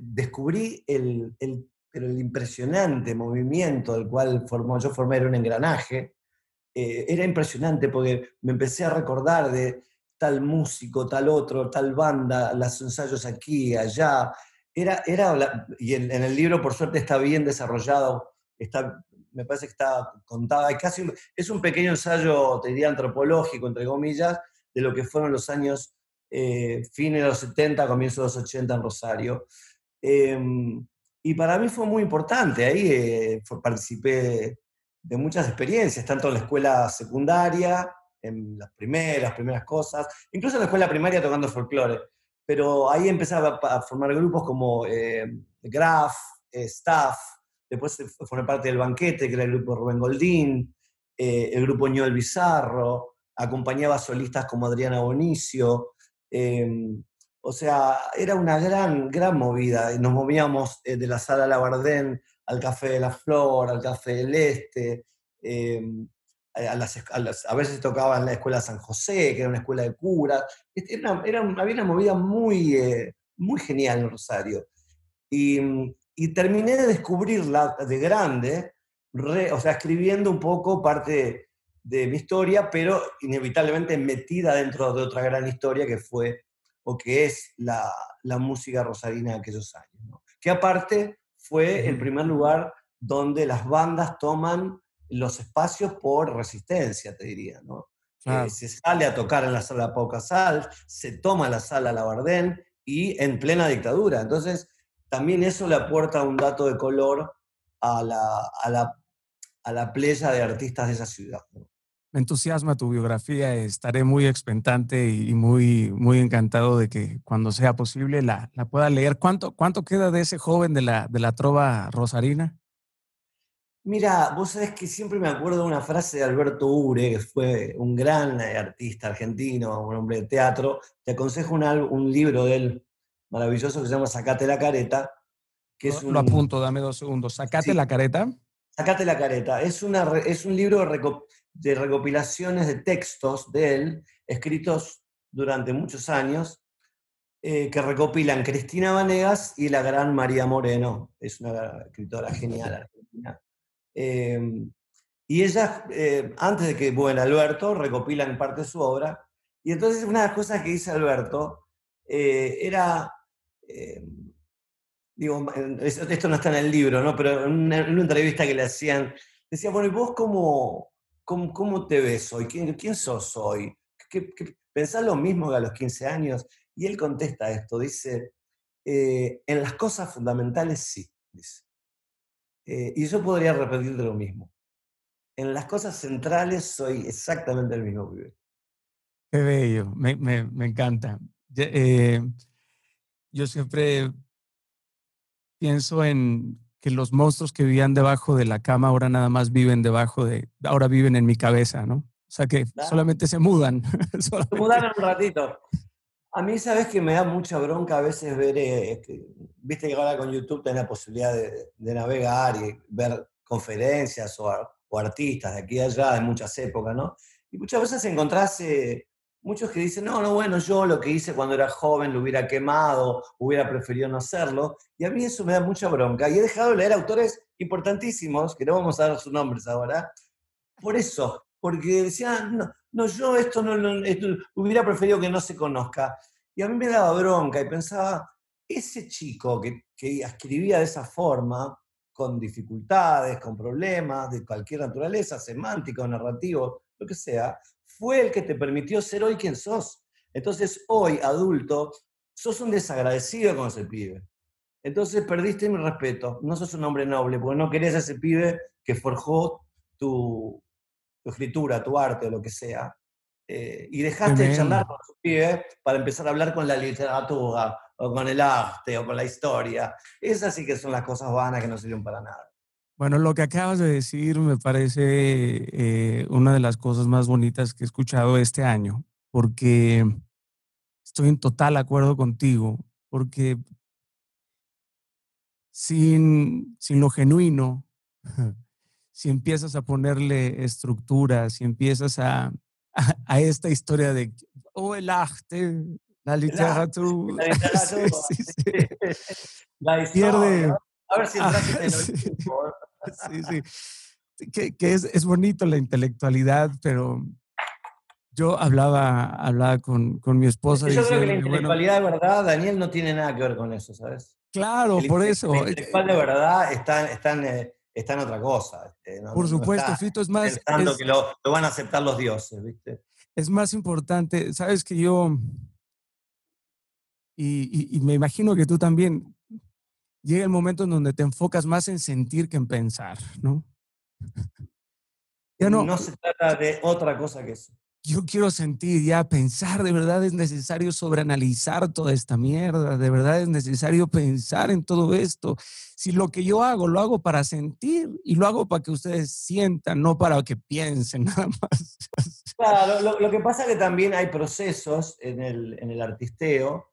descubrí el, el, el, impresionante movimiento del cual formó, yo formé, era un engranaje, eh, era impresionante porque me empecé a recordar de tal músico, tal otro, tal banda, los ensayos aquí, allá. Era, era y en, el libro, por suerte, está bien desarrollado, está, me parece que está contada, casi, es un pequeño ensayo, te diría, antropológico, entre comillas, de lo que fueron los años eh, fines de los 70, comienzos de los 80 en Rosario. Em, y para mí fue muy importante, ahí eh, participé de muchas experiencias, tanto en la escuela secundaria, en las primeras, primeras cosas, incluso en la escuela primaria tocando folclore. Pero ahí empezaba a formar grupos como eh, Graf, eh, Staff, después formé parte del Banquete, que era el grupo Rubén Goldín, eh, el grupo Ñol Bizarro, acompañaba solistas como Adriana Bonicio. Em, o sea, era una gran, gran movida. Nos movíamos de la sala Labardén al Café de la Flor, al Café del Este, em, a, las, a, veces tocaba en la Escuela San José, que era una escuela de cura. Este, era, era, había una movida muy, eh, muy genial en Rosario. Y, terminé de descubrirla de grande, o sea, escribiendo un poco parte de mi historia, pero inevitablemente metida dentro de otra gran historia que fue o que es la, la música rosarina de aquellos años. Que aparte fue el primer lugar donde las bandas toman los espacios por resistencia, te diría. ¿no? Eh, se sale a tocar en la sala Pau Casal, se toma la sala Labardén y en plena dictadura. Entonces, también eso le aporta un dato de color a la, a la, a la playa de artistas de esa ciudad.
Me entusiasma tu biografía, estaré muy expectante y muy, muy encantado de que cuando sea posible la, la pueda leer. ¿Cuánto, ¿Cuánto queda de ese joven de la, de la trova rosarina?
Mira, vos sabés que siempre me acuerdo de una frase de Alberto Ure, que fue un gran eh, artista argentino, un hombre de teatro. Te aconsejo un, un libro de él maravilloso que se llama Sacate la careta.
Que es un, Lo apunto, dame dos segundos. Sacate la careta.
Sacate la careta. Es, una, es un libro de recopilaciones de textos de él, escritos durante muchos años, eh, que recopilan Cristina Vanegas y la gran María Moreno. Es una escritora genial argentina. Em, y ella, eh, antes de que bueno, Alberto, recopilan parte de su obra. Y entonces una de las cosas que dice Alberto eh, era, em, digo, esto no está en el libro, ¿no? pero en una, entrevista que le hacían, decía, bueno, ¿y vos cómo, cómo, te ves hoy? ¿Quién, sos hoy? ¿Qué, pensás lo mismo que a los 15 años? Y él contesta esto, dice, eh, en las cosas fundamentales sí, dice. Eh, y yo podría repetir de lo mismo. En las cosas centrales soy exactamente el mismo pibe.
Qué bello, me encanta. Eh, yo siempre pienso en que los monstruos que vivían debajo de la cama ahora nada más viven debajo de, ahora viven en mi cabeza, ¿no? O sea que solamente se mudan.
Se mudaron un ratito. A mí, sabes que me da mucha bronca a veces ver, eh, viste que ahora con YouTube tenés la posibilidad de, navegar y ver conferencias o, artistas de aquí y allá de muchas épocas, ¿no? Y muchas veces encontrás eh, muchos que dicen, no, no, bueno, yo lo que hice cuando era joven lo hubiera quemado, hubiera preferido no hacerlo. Y a mí eso me da mucha bronca. Y he dejado de leer autores importantísimos, que no vamos a dar sus nombres ahora, por eso, porque decían, no, no, yo esto no, hubiera preferido que no se conozca. Y a mí me daba bronca y pensaba, ese chico que, que escribía de esa forma, con dificultades, con problemas de cualquier naturaleza, semántico, narrativo, lo que sea, fue el que te permitió ser hoy quien sos. Entonces, hoy, adulto, sos un desagradecido con ese pibe. Entonces, perdiste mi respeto. No sos un hombre noble, porque no querés a ese pibe que forjó tu, tu escritura, tu arte o lo que sea, eh, y dejaste de charlar con tu pibe para empezar a hablar con la literatura o con el arte o con la historia. Esas sí que son las cosas vanas que no sirven para nada.
Bueno, lo que acabas de decir me parece eh, una de las cosas más bonitas que he escuchado este año, porque estoy en total acuerdo contigo, porque sin, sin lo genuino, si empiezas a ponerle estructura, si empiezas a, a, esta historia de, oh, el arte, la literatura. La, literatura, sí,
la pierde. A ver si ah, sí,
sí, sí. Que, que es, es, bonito la intelectualidad, pero yo hablaba, hablaba con, con mi esposa.
Yo creo que la intelectualidad de verdad, Daniel, no tiene nada que ver con eso, ¿sabes?
Claro, por eso. La
intelectual de verdad está, eh, está en otra cosa.
Por supuesto, Fito, es más...
Pensando que lo, van a aceptar los dioses, ¿viste?
Es más importante, sabes que yo, y, me imagino que tú también, llega el momento en donde te enfocas más en sentir que en pensar, ¿no?
Ya no, no se trata de otra cosa que eso
yo quiero sentir, ya pensar, de verdad es necesario sobreanalizar toda esta mierda, de verdad es necesario pensar en todo esto. Si lo que yo hago lo hago para sentir y lo hago para que ustedes sientan, no para que piensen nada más.
Claro, lo, que pasa es que también hay procesos en el, en el artisteo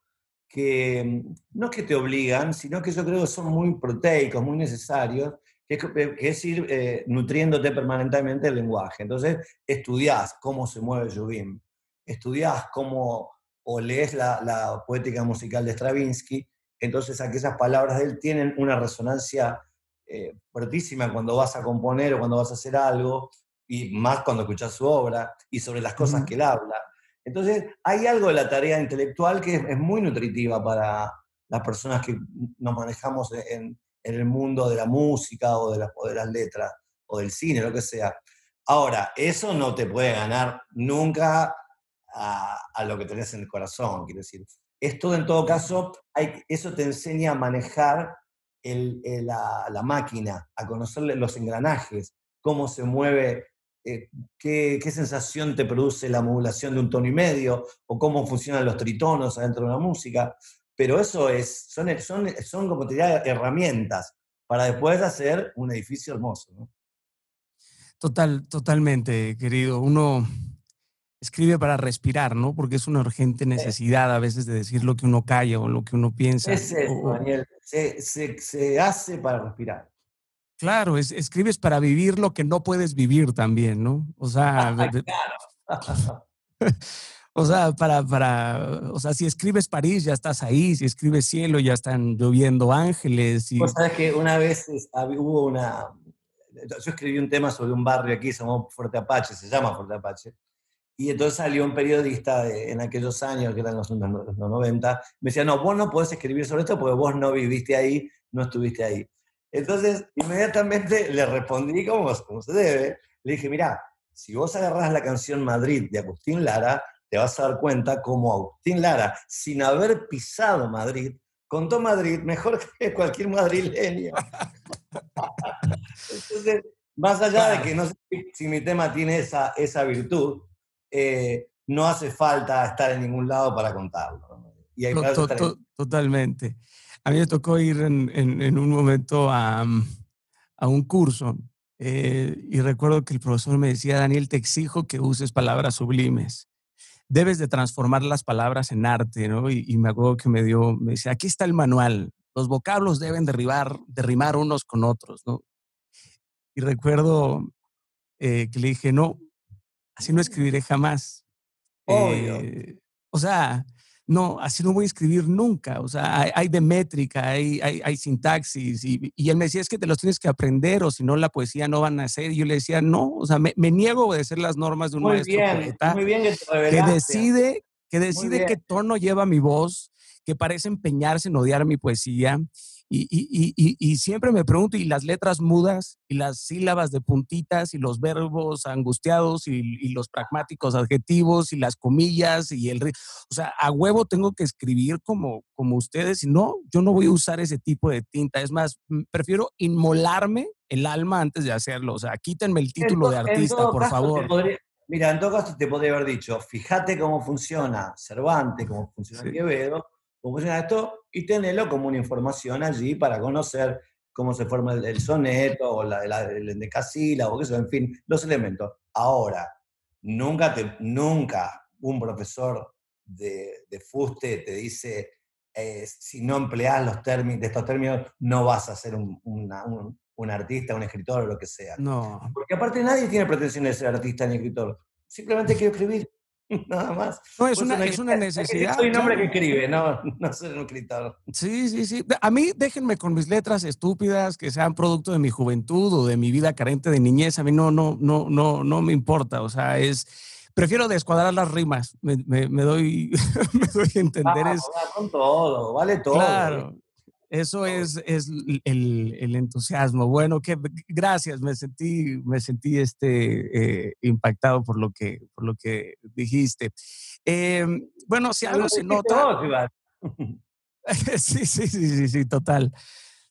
que mm, no es que te obligan, sino que yo creo que son muy proteicos, muy necesarios, que es, ir eh, nutriéndote permanentemente el lenguaje. Entonces, estudiás cómo se mueve Jubim, estudiás cómo, o lees la, poética musical de Stravinsky, entonces aquellas palabras de él tienen una resonancia eh, fuertísima cuando vas a componer o cuando vas a hacer algo, y más cuando escuchas su obra y sobre las cosas que él habla. Entonces, hay algo de la tarea intelectual que es, muy nutritiva para las personas que nos manejamos en, el mundo de la música o de, las letras o del cine, lo que sea. Ahora, eso no te puede ganar nunca a, lo que tenés en el corazón, quiero decir. Esto, en todo caso, eso te enseña a manejar la, la, máquina, a conocer los engranajes, cómo se mueve eh, qué, sensación te produce la modulación de un tono y medio, o cómo funcionan los tritonos adentro de una música. Pero eso es, son, son, son como te diría, herramientas para después hacer un edificio hermoso.
Total, totalmente, querido. Uno escribe para respirar, ¿no? Porque es una urgente necesidad a veces de decir lo que uno calla o lo que uno piensa.
Es eso, Daniel. Se, se, se hace para respirar.
Claro, es, escribes para vivir lo que no puedes vivir también, ¿no? O sea, o sea, para, para, o sea, si escribes París ya estás ahí, si escribes cielo ya están lloviendo ángeles. Y...
Sabes que una vez hubo una, yo escribí un tema sobre un barrio aquí, se llama Fuerte Apache, se llama Fuerte Apache, y entonces salió un periodista en aquellos años, que eran los, los 90, me decía, no, vos no podés escribir sobre esto porque vos no viviste ahí, no estuviste ahí. Entonces, inmediatamente le respondí como, como se debe. Le dije, mira, si vos agarrás la canción Madrid de Agustín Lara, te vas a dar cuenta cómo Agustín Lara, sin haber pisado Madrid, contó Madrid mejor que cualquier madrileño. Entonces, más allá de que no sé si mi tema tiene esa, esa virtud, eh, no hace falta estar en ningún lado para contarlo.
Y hay Totalmente. A mí me tocó ir en, un momento a, mm, un curso eh, y recuerdo que el profesor me decía, Daniel, te exijo que uses palabras sublimes. Debes de transformar las palabras en arte, ¿no? Y, me acuerdo que me dio, me decía, aquí está el manual, los vocablos deben derribar, derrimar unos con otros, ¿no? Y recuerdo eh, que le dije, no, así no escribiré jamás. Eh, o sea, no, así no voy a escribir nunca. O sea, hay, hay de métrica, hay, hay, sintaxis. Y, él me decía, es que te los tienes que aprender o si no la poesía no van a ser. Y yo le decía, no, o sea, me, niego a obedecer las normas de un muy maestro
bien, muy bien
que, decide, que decide qué tono lleva mi voz, que parece empeñarse en odiar mi poesía y, siempre me pregunto, ¿y las letras mudas? ¿Y las sílabas de puntitas? ¿Y los verbos angustiados? ¿Y, los pragmáticos adjetivos? ¿Y las comillas? y el O sea, a huevo tengo que escribir como, como ustedes. Y no, yo no voy a usar ese tipo de tinta. Es más, prefiero inmolarme el alma antes de hacerlo. O sea, quítenme el título de artista, por favor.
mira, en todo caso te podría haber dicho, fíjate cómo funciona Cervantes, cómo funciona Quevedo, cómo funciona esto, y tenerlo como una información allí para conocer cómo se forma el, soneto o la, el endecasílabo, que en fin, los elementos. Ahora, nunca, te, nunca un profesor de, de fuste te dice, eh, si no empleas los términos, de estos términos, no vas a ser un, un, un, artista, un escritor o lo que sea.
No.
Porque aparte nadie tiene pretensiones de ser artista ni escritor. Simplemente quiere escribir. nada más.
No, es, una, es una, necesidad.
Soy un hombre que escribe, no, no soy un escritor.
Sí, sí, sí. A mí déjenme con mis letras estúpidas que sean producto de mi juventud o de mi vida carente de niñez. A mí no, no, no, no, no me importa. O sea, es prefiero descuadrar las rimas. Me, me, doy, me doy a entender.
Ah, con todo, vale todo.
Claro. Eso es, es el, el, entusiasmo. Bueno, que gracias, me sentí, me sentí este, eh, impactado por lo que, por lo que dijiste. Em, bueno, si algo se nota. sí, sí, sí, sí, sí, total.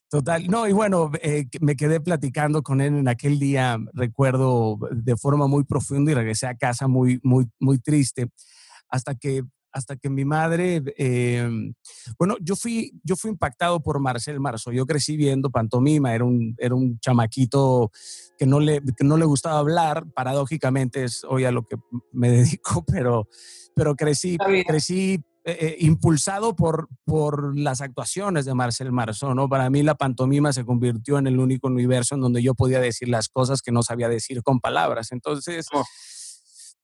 Total. No, y bueno, eh, me quedé platicando con él en aquel día, recuerdo de forma muy profunda y regresé a casa muy, muy, muy triste, hasta que hasta que mi madre, em, bueno, yo fui, yo fui impactado por Marcel Marzo. Yo crecí viendo pantomima, era un, era un chamaquito que no, le, que no le gustaba hablar, paradójicamente es hoy a lo que me dedico, pero, pero crecí, crecí eh, eh, impulsado por, por las actuaciones de Marcel Marzo, ¿no? Para mí la pantomima se convirtió en el único universo en donde yo podía decir las cosas que no sabía decir con palabras. Entonces...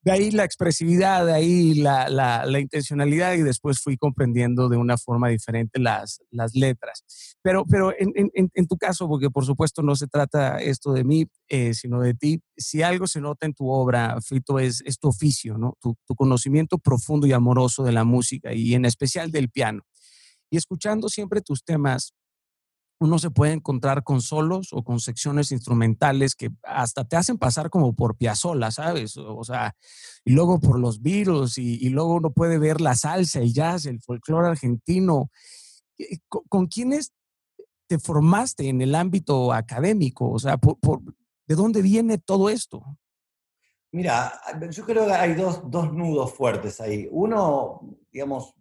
de ahí la expresividad, de ahí la, la, intencionalidad y después fui comprendiendo de una forma diferente las, las letras. Pero, pero en, en, tu caso, porque por supuesto no se trata esto de mí, eh, sino de ti, si algo se nota en tu obra, Fito, es, es tu oficio, ¿no? Tu conocimiento profundo y amoroso de la música y en especial del piano. Y escuchando siempre tus temas, uno se puede encontrar con solos o con secciones instrumentales que hasta te hacen pasar como por Piazzolla, ¿sabes? O sea, y luego por los Beatles y, luego uno puede ver la salsa, el jazz, el folclore argentino. Eh, ¿Con, quiénes te formaste en el ámbito académico? O sea, ¿de dónde viene todo esto?
Mira, yo creo que hay dos, dos nudos fuertes ahí. Uno, digamos,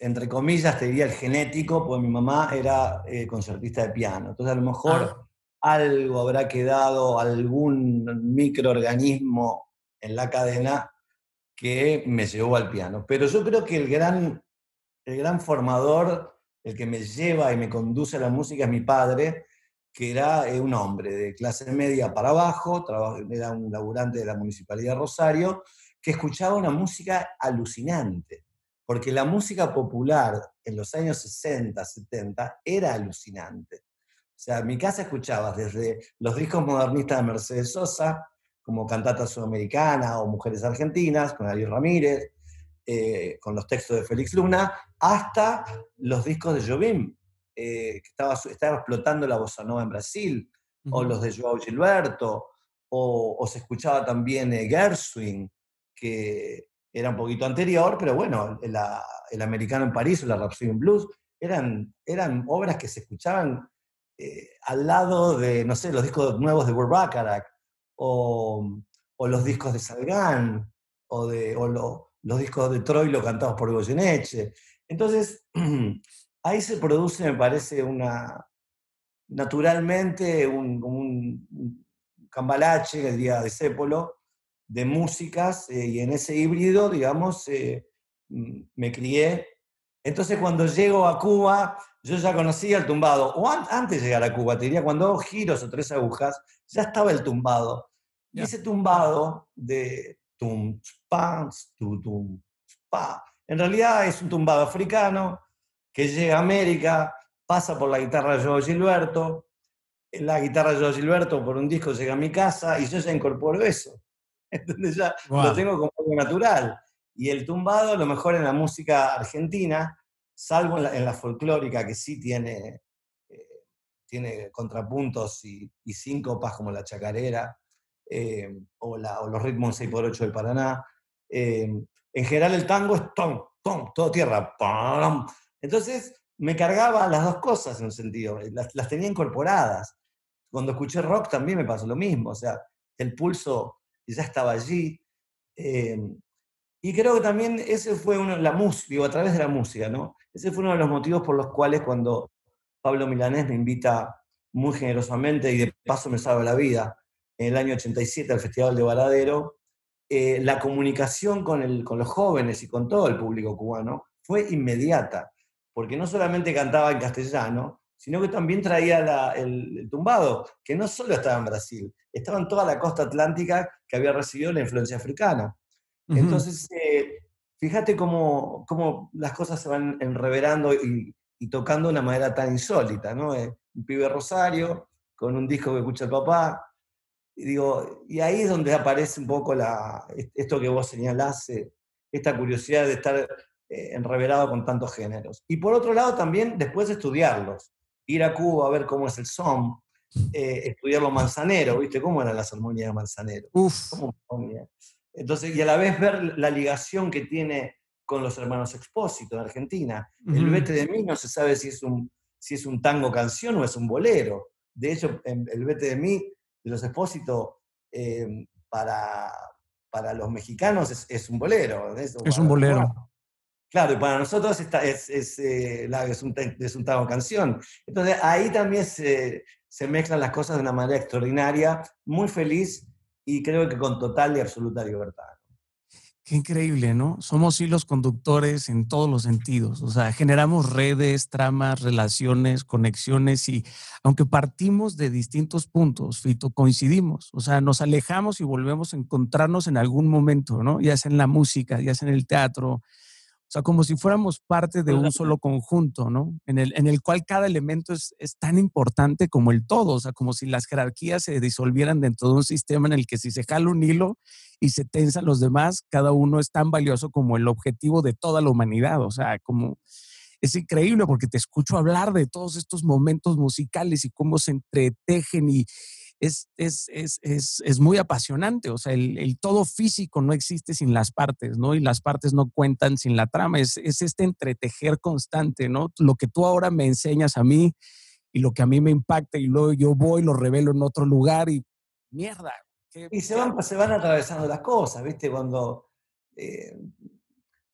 entre comillas, te diría el genético, porque mi mamá era eh, concertista de piano. Entonces, a lo mejor ah. algo habrá quedado, algún microorganismo en la cadena que me llevó al piano. Pero yo creo que el gran, el gran formador, el que me lleva y me conduce a la música es mi padre, que era eh, un hombre de clase media para abajo, era un laburante de la Municipalidad de Rosario, que escuchaba una música alucinante porque la música popular en los años 60, 70 era alucinante. O sea, en mi casa escuchabas desde los discos modernistas de Mercedes Sosa, como Cantata Sudamericana o Mujeres Argentinas, con Ariel Ramírez, eh, con los textos de Félix Luna, hasta los discos de Jobim, eh, que estaba, estaba, explotando la bossa nova en Brasil, o los de Joao Gilberto, o, se escuchaba también eh, Gershwin, que, era un poquito anterior, pero bueno, el Americano en París o la Rhapsody in Blues eran, eran obras que se escuchaban eh, al lado de, no sé, los discos nuevos de Burt o, o los discos de Salgan, o, de, los discos de Troilo cantados por Goyeneche. Entonces, ahí se produce, me parece, una, naturalmente un, un, cambalache, el día de Cépolo, de músicas eh, y en ese híbrido, digamos, eh, mm, me crié. Entonces cuando llego a Cuba, yo ya conocía el tumbado, o antes de llegar a Cuba, te diría, cuando hago giros o tres agujas, ya estaba el tumbado. Y ese tumbado de tum, pam, tu, tum, pa, en realidad es un tumbado africano que llega a América, pasa por la guitarra de Joe Gilberto, la guitarra de Joe Gilberto por un disco llega a mi casa y yo ya incorporo eso. Entonces ya lo tengo como algo natural. Y el tumbado, lo mejor en la música argentina, salvo en la, folclórica, que sí tiene, eh, tiene contrapuntos y, y, síncopas como la chacarera eh, o, los ritmos 6x8 del Paraná. Eh, en general el tango es tom, tom, todo tierra. Entonces me cargaba las dos cosas en un sentido, las, las tenía incorporadas. Cuando escuché rock también me pasó lo mismo, o sea, el pulso y ya estaba allí. Em, y creo que también ese fue uno, la música, digo, a través de la música, ¿no? Ese fue uno de los motivos por los cuales cuando Pablo Milanés me invita muy generosamente y de paso me salva la vida, en el año 87 al Festival de Varadero, eh, la comunicación con, el, con los jóvenes y con todo el público cubano fue inmediata, porque no solamente cantaba en castellano, sino que también traía el, tumbado, que no solo estaba en Brasil, estaba en toda la costa atlántica que había recibido la influencia africana. Entonces, eh, fíjate cómo, cómo, las cosas se van enreverando y, tocando de una manera tan insólita, ¿no? Eh, un pibe Rosario, con un disco que escucha el papá, y digo, y ahí es donde aparece un poco la, esto que vos señalás, eh, esta curiosidad de estar enreverado con tantos géneros. Y por otro lado también después estudiarlos ir a Cuba a ver cómo es el son, eh, estudiar los manzaneros, ¿viste? ¿Cómo eran las armonías de manzanero?
Uf.
Entonces, y a la vez ver la ligación que tiene con los hermanos Expósito en Argentina. El Vete de mí no se sabe si es un, si es un tango canción o es un bolero. De hecho, el Vete de mí, de los Expósito, eh, para, para los mexicanos es, un bolero.
Es, un bolero.
Claro, y para nosotros esta es, es, eh, es, un, es un tango canción. Entonces ahí también se, se, mezclan las cosas de una manera extraordinaria, muy feliz y creo que con total y absoluta libertad.
Qué increíble, ¿no? Somos hilos conductores en todos los sentidos. O sea, generamos redes, tramas, relaciones, conexiones y aunque partimos de distintos puntos, Fito, coincidimos. O sea, nos alejamos y volvemos a encontrarnos en algún momento, ¿no? Ya sea en la música, ya sea en el teatro, o sea, como si fuéramos parte de un solo conjunto, ¿no? En el, en el cual cada elemento es, es, tan importante como el todo, o sea, como si las jerarquías se disolvieran dentro de un sistema en el que si se jala un hilo y se tensan los demás, cada uno es tan valioso como el objetivo de toda la humanidad, o sea, como es increíble porque te escucho hablar de todos estos momentos musicales y cómo se entretejen y, es, es, es, es, muy apasionante. O sea, el, el, todo físico no existe sin las partes, ¿no? Y las partes no cuentan sin la trama. Es, este entretejer constante, ¿no? Lo que tú ahora me enseñas a mí y lo que a mí me impacta y luego yo voy, lo revelo en otro lugar y mierda.
y se van, se van atravesando las cosas, ¿viste? Cuando... Eh,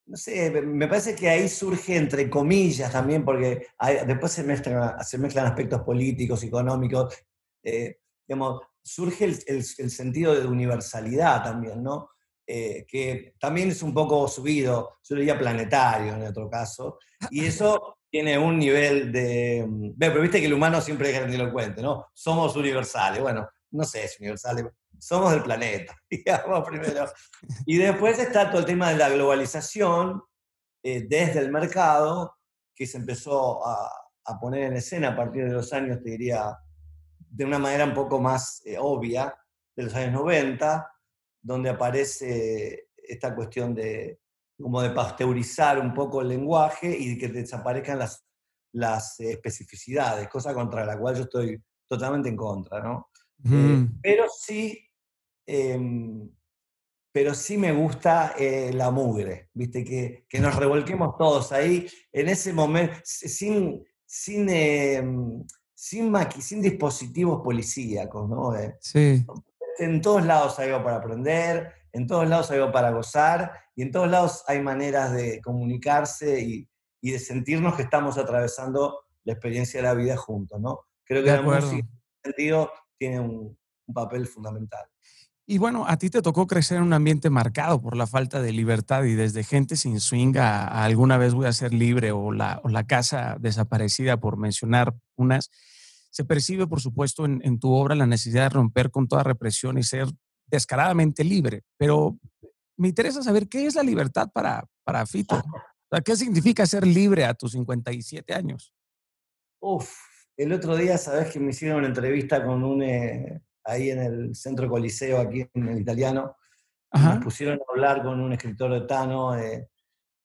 no sé, me parece que ahí surge entre comillas también, porque después se mezclan, se mezclan aspectos políticos, económicos. Eh, digamos, surge el, sentido de universalidad también, ¿no? Eh, que también es un poco subido, yo diría planetario en otro caso, y eso tiene un nivel de... Mm, pero viste que el humano siempre es grandilocuente, ¿no? Somos universales, bueno, no sé si universales, somos del planeta, digamos primero. Y después está todo el tema de la globalización eh, desde el mercado, que se empezó a, a poner en escena a partir de los años, te diría, de una manera un poco más eh, obvia de los años 90, donde aparece esta cuestión de como de pasteurizar un poco el lenguaje y que desaparezcan las, las especificidades, cosa contra la cual yo estoy totalmente en contra, ¿no? Eh, pero sí, em, pero sí me gusta eh, la mugre, ¿viste? Que, que, nos revolquemos todos ahí en ese momento, sin, sin sin, sin dispositivos policíacos, ¿no? Eh,
sí.
En todos lados hay algo para aprender, en todos lados hay algo para gozar, y en todos lados hay maneras de comunicarse y, y de sentirnos que estamos atravesando la experiencia de la vida juntos, ¿no? Creo que la música, en ese sentido, tiene un, papel fundamental.
Y bueno, a ti te tocó crecer en un ambiente marcado por la falta de libertad y desde gente sin swing a, a alguna vez voy a ser libre o la, o la casa desaparecida, por mencionar unas se percibe, por supuesto, en, tu obra la necesidad de romper con toda represión y ser descaradamente libre. Pero me interesa saber qué es la libertad para, para Fito. ¿Qué significa ser libre a tus 57 años?
Uf, el otro día, sabes que me hicieron una entrevista con un, eh, ahí en el Centro Coliseo, aquí en el italiano. Me pusieron a hablar con un escritor de Tano, eh,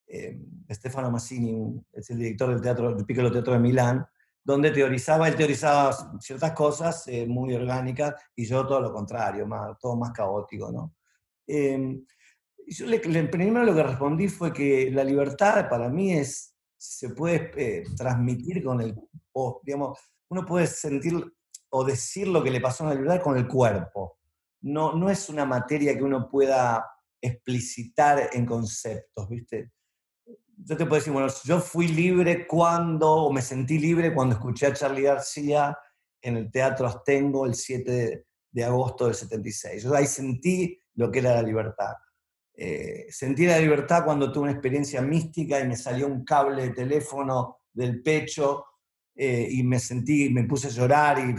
eh, Stefano Massini, es el director del teatro, del Piccolo Teatro de Milán donde teorizaba, él teorizaba ciertas cosas eh, muy orgánicas y yo todo lo contrario, más, todo más caótico, ¿no? Eh, yo le, primero lo que respondí fue que la libertad para mí es, se puede eh, transmitir con el, o digamos, uno puede sentir o decir lo que le pasó a la libertad con el cuerpo. No, no es una materia que uno pueda explicitar en conceptos, ¿viste? Yo te puedo decir, bueno, yo fui libre cuando, o me sentí libre cuando escuché a Charlie García en el Teatro Astengo el 7 de, agosto del 76. Yo ahí sentí lo que era la libertad. Eh, sentí la libertad cuando tuve una experiencia mística y me salió un cable de teléfono del pecho eh, y me sentí, me puse a llorar y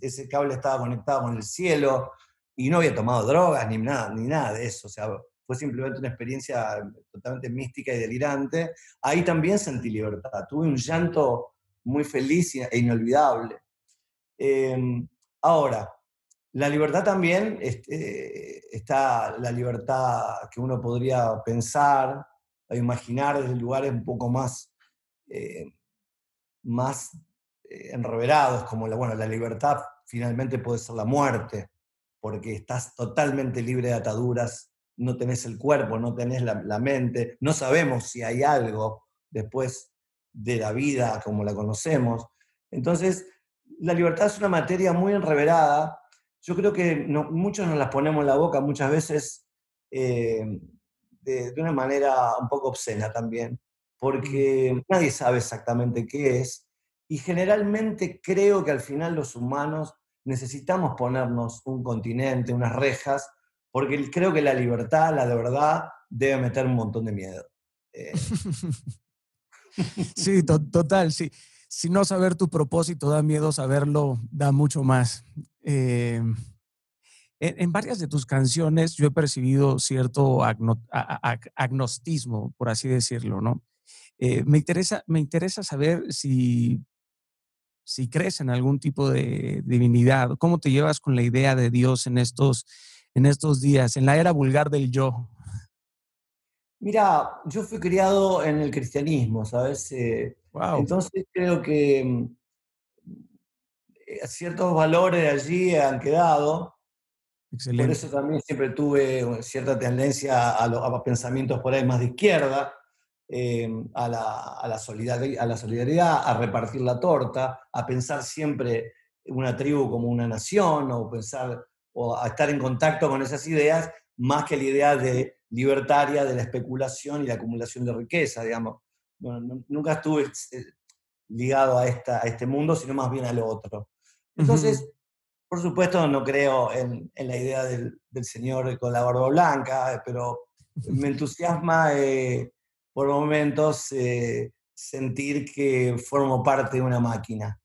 ese cable estaba conectado con el cielo y no había tomado drogas ni nada, ni nada de eso. O sea, fue simplemente una experiencia totalmente mística y delirante. Ahí también sentí libertad, tuve un llanto muy feliz e inolvidable. Em, ahora, la libertad también este, está la libertad que uno podría pensar o imaginar desde lugares un poco más, eh, más eh, enreverados, como la, bueno, la libertad finalmente puede ser la muerte, porque estás totalmente libre de ataduras no tenés el cuerpo, no tenés la, mente, no sabemos si hay algo después de la vida como la conocemos. Entonces, la libertad es una materia muy enreverada. Yo creo que muchos nos las ponemos en la boca muchas veces eh, de, de, una manera un poco obscena también, porque nadie sabe exactamente qué es. Y generalmente creo que al final los humanos necesitamos ponernos un continente, unas rejas, porque creo que la libertad, la de verdad, debe meter un montón de miedo. Eh.
sí, total, sí. Si no saber tu propósito da miedo, saberlo da mucho más. Eh, en, varias de tus canciones yo he percibido cierto agnostismo, por así decirlo, ¿no? Eh, me, interesa, me interesa saber si, si crees en algún tipo de divinidad, cómo te llevas con la idea de Dios en estos, en estos días, en la era vulgar del yo.
Mira, yo fui criado en el cristianismo, ¿sabes? wow. Eh, entonces creo que mm, eh, ciertos valores allí han quedado por eso también siempre tuve cierta tendencia a, los pensamientos por ahí más de izquierda, eh, a, la, a, la a la solidaridad, a repartir la torta, a pensar siempre una tribu como una nación, o pensar, o a estar en contacto con esas ideas, más que la idea de libertaria de la especulación y la acumulación de riqueza, digamos. nunca estuve eh, ligado a, esta, a este mundo, sino más bien al otro. Entonces, por supuesto, no creo en, la idea del, señor con la barba blanca, pero me entusiasma eh, por momentos eh, sentir que formo parte de una máquina.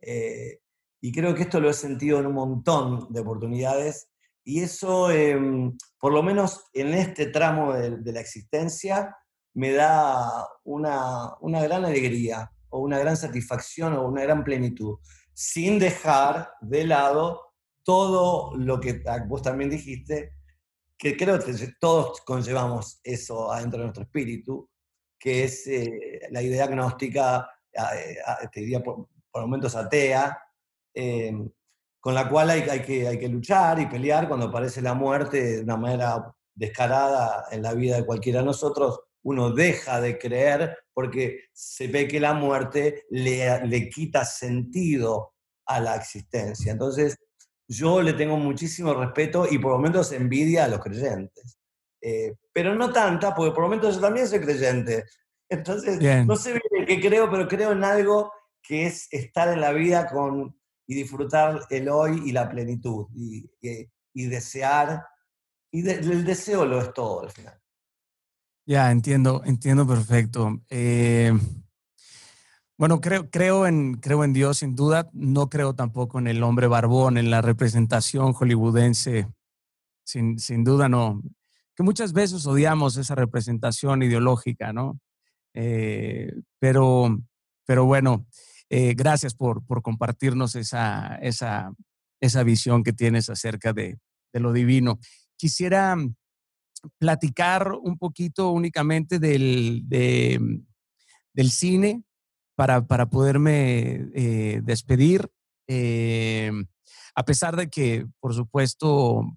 Eh, y creo que esto lo he sentido en un montón de oportunidades y eso, em, por lo menos en este tramo de, la existencia, me da una, una gran alegría o una gran satisfacción o una gran plenitud sin dejar de lado todo lo que vos también dijiste, que creo que todos conllevamos eso adentro de nuestro espíritu, que es eh, la idea agnóstica, eh, te diría por, momentos atea, em, con la cual hay, hay, que, hay que luchar y pelear cuando aparece la muerte de una manera descarada en la vida de cualquiera de nosotros, uno deja de creer porque se ve que la muerte le, le quita sentido a la existencia. Entonces, yo le tengo muchísimo respeto y por momentos envidia a los creyentes. Eh, pero no tanta, porque por momentos yo también soy creyente. Entonces, no sé bien qué creo, pero creo en algo que es estar en la vida con, y disfrutar el hoy y la plenitud y, y, desear. Y el deseo lo es todo al final.
Ya, entiendo, entiendo perfecto. Eh, bueno, creo, creo, en, creo en Dios sin duda. No creo tampoco en el hombre barbón, en la representación hollywoodense. Sin, sin duda no. Que muchas veces odiamos esa representación ideológica, ¿no? Eh, pero, pero bueno, eh, gracias por, por compartirnos esa, esa, esa visión que tienes acerca de, de lo divino. Quisiera platicar un poquito únicamente del, del cine para, para poderme eh, despedir. Eh, a pesar de que, por supuesto,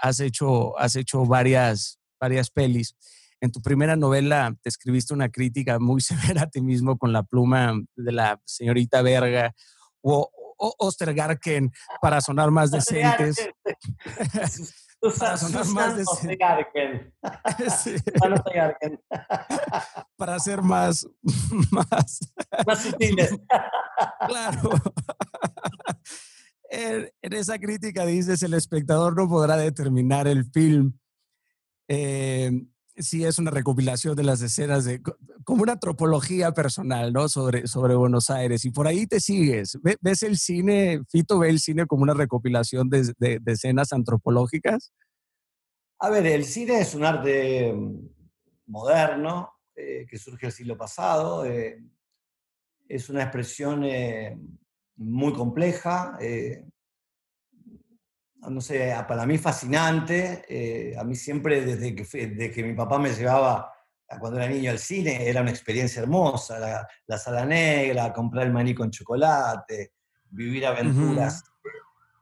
has, hecho, has hecho varias, varias pelis. En tu primera novela te escribiste una crítica muy severa a ti mismo con la pluma de la señorita Verga o, o Ostergarken para sonar más decentes.
para sonar más de
para ser más más
más sutiles.
claro. En, esa crítica dices el espectador no podrá determinar el film eh, si es una recopilación de las escenas de como una antropología personal, ¿no? Sobre, sobre Buenos Aires. Y por ahí te sigues. ¿Ves el cine, Fito ve el cine como una recopilación de, de, escenas antropológicas?
A ver, el cine es un arte mm, moderno eh, que surge el siglo pasado. Eh, es una expresión eh, muy compleja no sé, para mí fascinante. Eh, a mí siempre, desde que, desde que mi papá me llevaba cuando era niño al cine, era una experiencia hermosa. La, sala negra, comprar el maní con chocolate, vivir aventuras,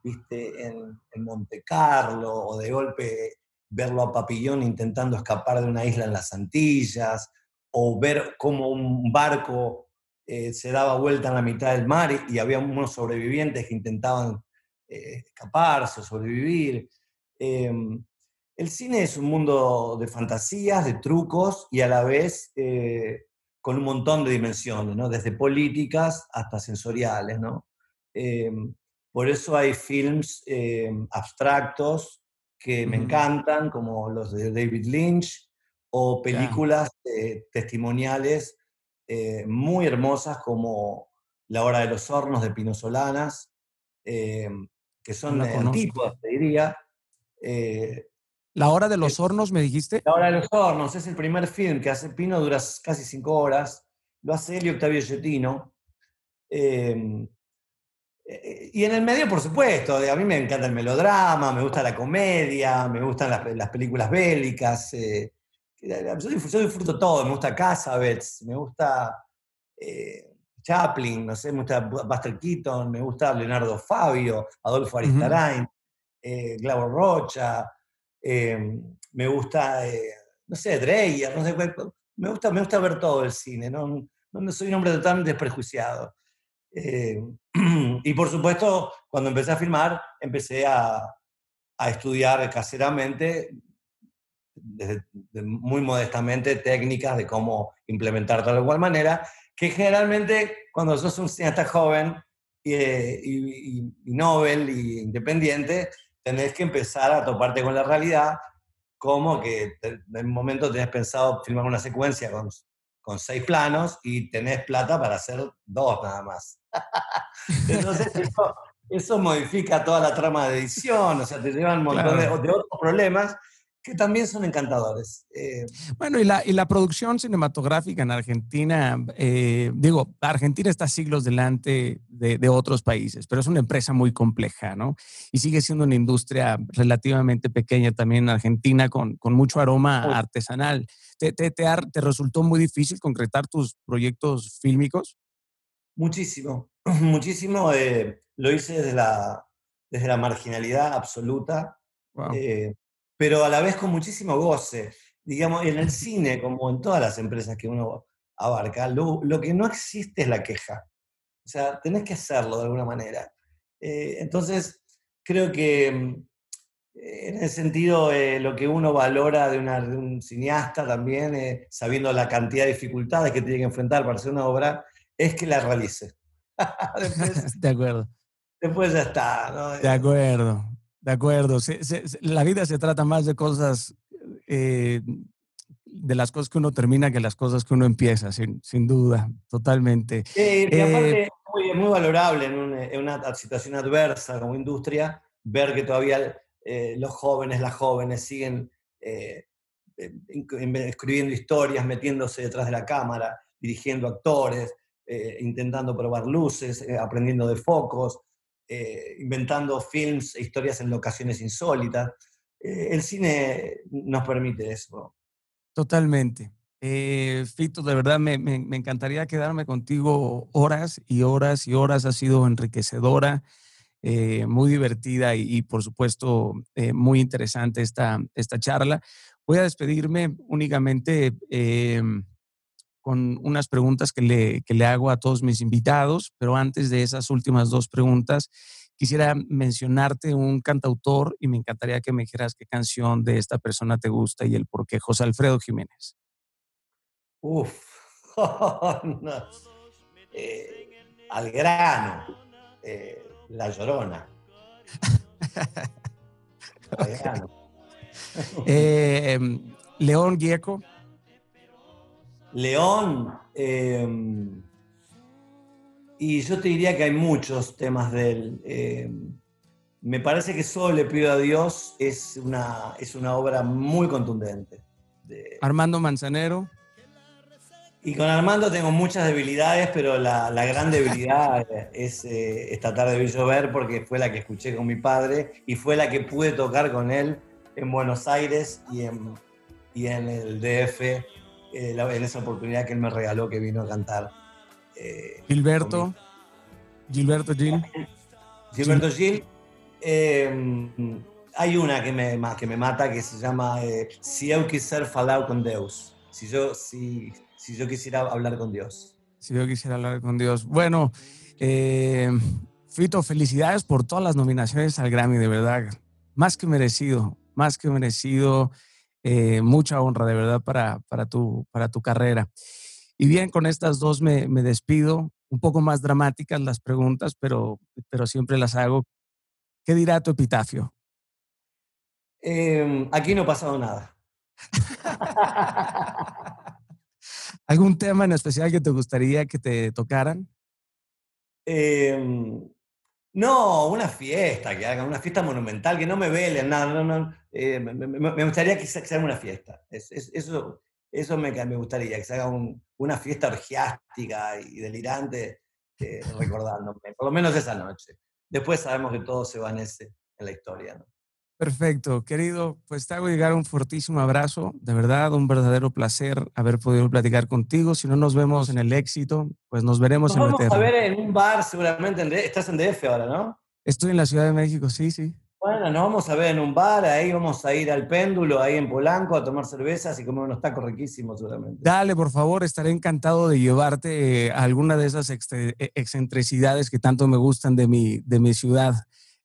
viste, en, en, Monte Carlo, o de golpe verlo a Papillón intentando escapar de una isla en las Antillas, o ver cómo un barco eh, se daba vuelta en la mitad del mar y había unos sobrevivientes que intentaban eh, escaparse, sobrevivir. Em, el cine es un mundo de fantasías, de trucos y a la vez eh, con un montón de dimensiones, ¿no? desde políticas hasta sensoriales. ¿no? Em, por eso hay films em, abstractos que me encantan, como los de David Lynch, o películas testimoniales eh, muy hermosas como La Hora de los Hornos de Pino Solanas, eh, que son antiguas, te diría.
Eh, ¿La Hora de los Hornos me dijiste?
La Hora de los Hornos es el primer film que hace Pino, dura casi cinco horas, lo hace él y Octavio Getino. Eh, y en el medio, por supuesto, a mí me encanta el melodrama, me gusta la comedia, me gustan las, películas bélicas. Eh, yo, disfruto, todo, me gusta Casabets, me gusta eh, Chaplin, no sé, me gusta Buster Keaton, me gusta Leonardo Fabio, Adolfo Aristarain, Glauber Rocha, me gusta, no sé, Dreyer, no sé, me gusta, me gusta ver todo el cine, no, no soy un hombre totalmente desprejuiciado. Eh, y por supuesto, cuando empecé a filmar, empecé a, a estudiar caseramente, desde, muy modestamente, técnicas de cómo implementar tal o cual manera, que generalmente cuando sos un cineasta joven y, y, y, Nobel y independiente, tenés que empezar a toparte con la realidad, como que en un momento tenés pensado filmar una secuencia con, con seis planos y tenés plata para hacer dos nada más. Entonces, eso, modifica toda la trama de edición, o sea, te llevan un montón de, otros problemas que también son encantadores.
Eh. bueno, y la, y la, producción cinematográfica en Argentina, eh, digo, Argentina está siglos delante de, de, otros países, pero es una empresa muy compleja, ¿no? Y sigue siendo una industria relativamente pequeña también en Argentina, con, con mucho aroma artesanal. ¿Te, te, te, ¿Te resultó muy difícil concretar tus proyectos fílmicos?
Muchísimo, muchísimo. Eh, lo hice desde la, desde la marginalidad absoluta, eh, pero a la vez con muchísimo goce. Digamos, en el cine, como en todas las empresas que uno abarca, lo, que no existe es la queja. O sea, tenés que hacerlo de alguna manera. Eh, entonces, creo que mm, en ese sentido, lo que uno valora de, de un cineasta también, sabiendo la cantidad de dificultades que tiene que enfrentar para hacer una obra, es que la realice.
de acuerdo.
Después ya está.
De acuerdo, de acuerdo. la vida se trata más de cosas, eh, de las cosas que uno termina que las cosas que uno empieza, sin, sin duda, totalmente.
y aparte eh, es muy, valorable en, una situación adversa como industria ver que todavía eh, los jóvenes, las jóvenes siguen escribiendo historias, metiéndose detrás de la cámara, dirigiendo actores, eh, intentando probar luces, eh, aprendiendo de focos, eh, inventando films e historias en locaciones insólitas. el cine nos permite eso.
Totalmente. Fito, de verdad me, me, encantaría quedarme contigo horas y horas y horas. Ha sido enriquecedora, muy divertida y, y por supuesto muy interesante esta, esta charla. Voy a despedirme únicamente con unas preguntas que le, que le hago a todos mis invitados, pero antes de esas últimas dos preguntas, quisiera mencionarte un cantautor y me encantaría que me dijeras qué canción de esta persona te gusta y el por qué, José Alfredo Jiménez.
Uf, eh, al grano, eh, La Llorona.
Eh, em, León Gieco.
León, em, y yo te diría que hay muchos temas de él. Em, me parece que solo le pido a Dios es una, es una obra muy contundente.
Armando Manzanero.
Y con Armando tengo muchas debilidades, pero la, gran debilidad es eh, esta tarde vi llover porque fue la que escuché con mi padre y fue la que pude tocar con él en Buenos Aires y en, y en el DF eh, en esa oportunidad que él me regaló que vino a cantar.
Eh, Gilberto, Gilberto Gil.
Gilberto Gil. Em, hay una que me, que me mata que se llama eh, Si yo quisiera hablar con Dios. Si yo, si, si yo quisiera hablar con Dios.
Si yo quisiera hablar con Dios. Bueno, Fito, felicidades por todas las nominaciones al Grammy, de verdad. Más que merecido, más que merecido. Eh, mucha honra de verdad para, para, tu, para tu carrera. Y bien, con estas dos me, me, despido. Un poco más dramáticas las preguntas, pero, pero siempre las hago. ¿Qué dirá tu epitafio?
Em, aquí no ha pasado nada.
¿Algún tema en especial que te gustaría que te tocaran?
Em, no, una fiesta, que hagan una fiesta monumental, que no me velen, nada, no, no, eh, me, gustaría que se, haga una fiesta. eso eso me, me, gustaría, que se haga una fiesta orgiástica y delirante eh, recordándome, por lo menos esa noche. Después sabemos que todo se va en, ese, en la historia. ¿no?
Perfecto, querido, pues te hago llegar un fortísimo abrazo, de verdad, un verdadero placer haber podido platicar contigo. Si no nos vemos en el éxito, pues nos veremos
en
el
Vamos a ver en un bar, seguramente, estás en DF ahora, ¿no?
Estoy en la Ciudad de México, sí, sí.
Bueno, nos vamos a ver en un bar, ahí vamos a ir al péndulo, ahí en Polanco, a tomar cervezas y comer unos tacos riquísimos seguramente.
Dale, por favor, estaré encantado de llevarte a alguna de esas e, excentricidades que tanto me gustan de mi, de mi ciudad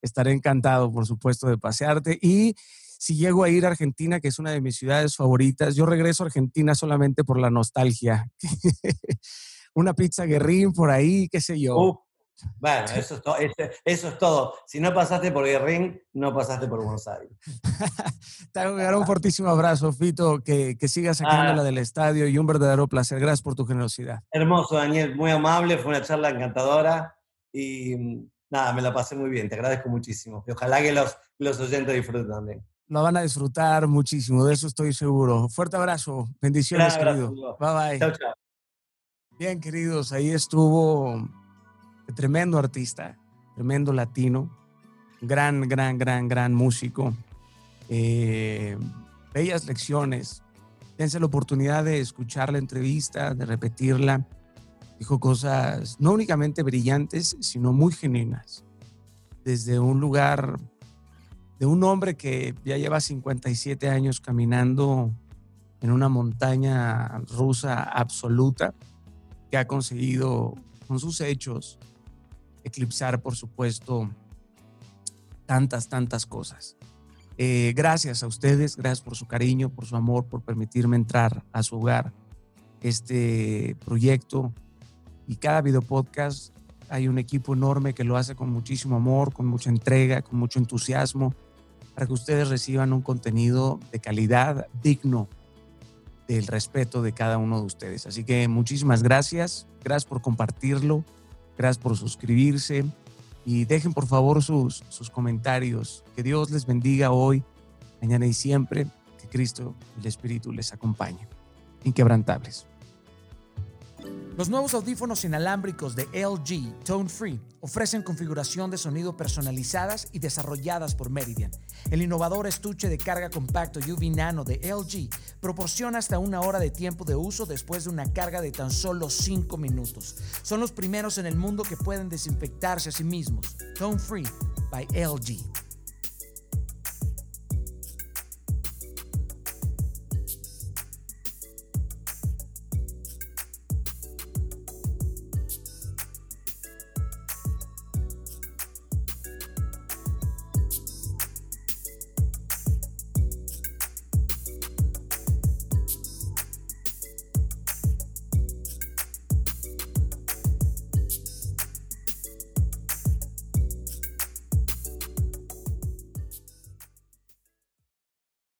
estaré encantado, por supuesto, de pasearte. Y si llego a ir a Argentina, que es una de mis ciudades favoritas, yo regreso a Argentina solamente por la nostalgia. una pizza guerrín por ahí, qué sé yo.
Uh, bueno, eso es, todo. Si no pasaste por Guerrín, no pasaste por Buenos Aires.
Te dar un fortísimo abrazo, Fito, que, que sigas sacándola ah. del estadio y un verdadero placer. Gracias por tu generosidad.
Hermoso, Daniel, muy amable, fue una charla encantadora y nada, me la pasé muy bien, te agradezco muchísimo. Y ojalá que los, los oyentes disfruten también.
Lo van a disfrutar muchísimo, de eso estoy seguro. Fuerte abrazo, bendiciones, querido. Bye bye. Chao, chao. Bien, queridos, ahí estuvo tremendo artista, tremendo latino, gran, gran, gran, gran músico. Eh, bellas lecciones. Dense la oportunidad de escuchar la entrevista, de repetirla dijo cosas no únicamente brillantes, sino muy genuinas. Desde un lugar de un hombre que ya lleva 57 años caminando en una montaña rusa absoluta, que ha conseguido con sus hechos eclipsar, por supuesto, tantas, tantas cosas. Eh, gracias a ustedes, gracias por su cariño, por su amor, por permitirme entrar a su hogar. Este proyecto y cada video podcast hay un equipo enorme que lo hace con muchísimo amor, con mucha entrega, con mucho entusiasmo, para que ustedes reciban un contenido de calidad digno del respeto de cada uno de ustedes. Así que muchísimas gracias, gracias por compartirlo, gracias por suscribirse y dejen por favor sus, sus comentarios. Que Dios les bendiga hoy, mañana y siempre, que Cristo y el Espíritu les acompañe. Inquebrantables. Los nuevos audífonos inalámbricos de LG Tone Free ofrecen configuración de sonido personalizadas y desarrolladas por Meridian. El innovador estuche de carga compacto UV Nano de LG proporciona hasta una hora de tiempo de uso después de una carga de tan solo 5 minutos. Son los primeros en el mundo que pueden desinfectarse a sí mismos. Tone Free by LG.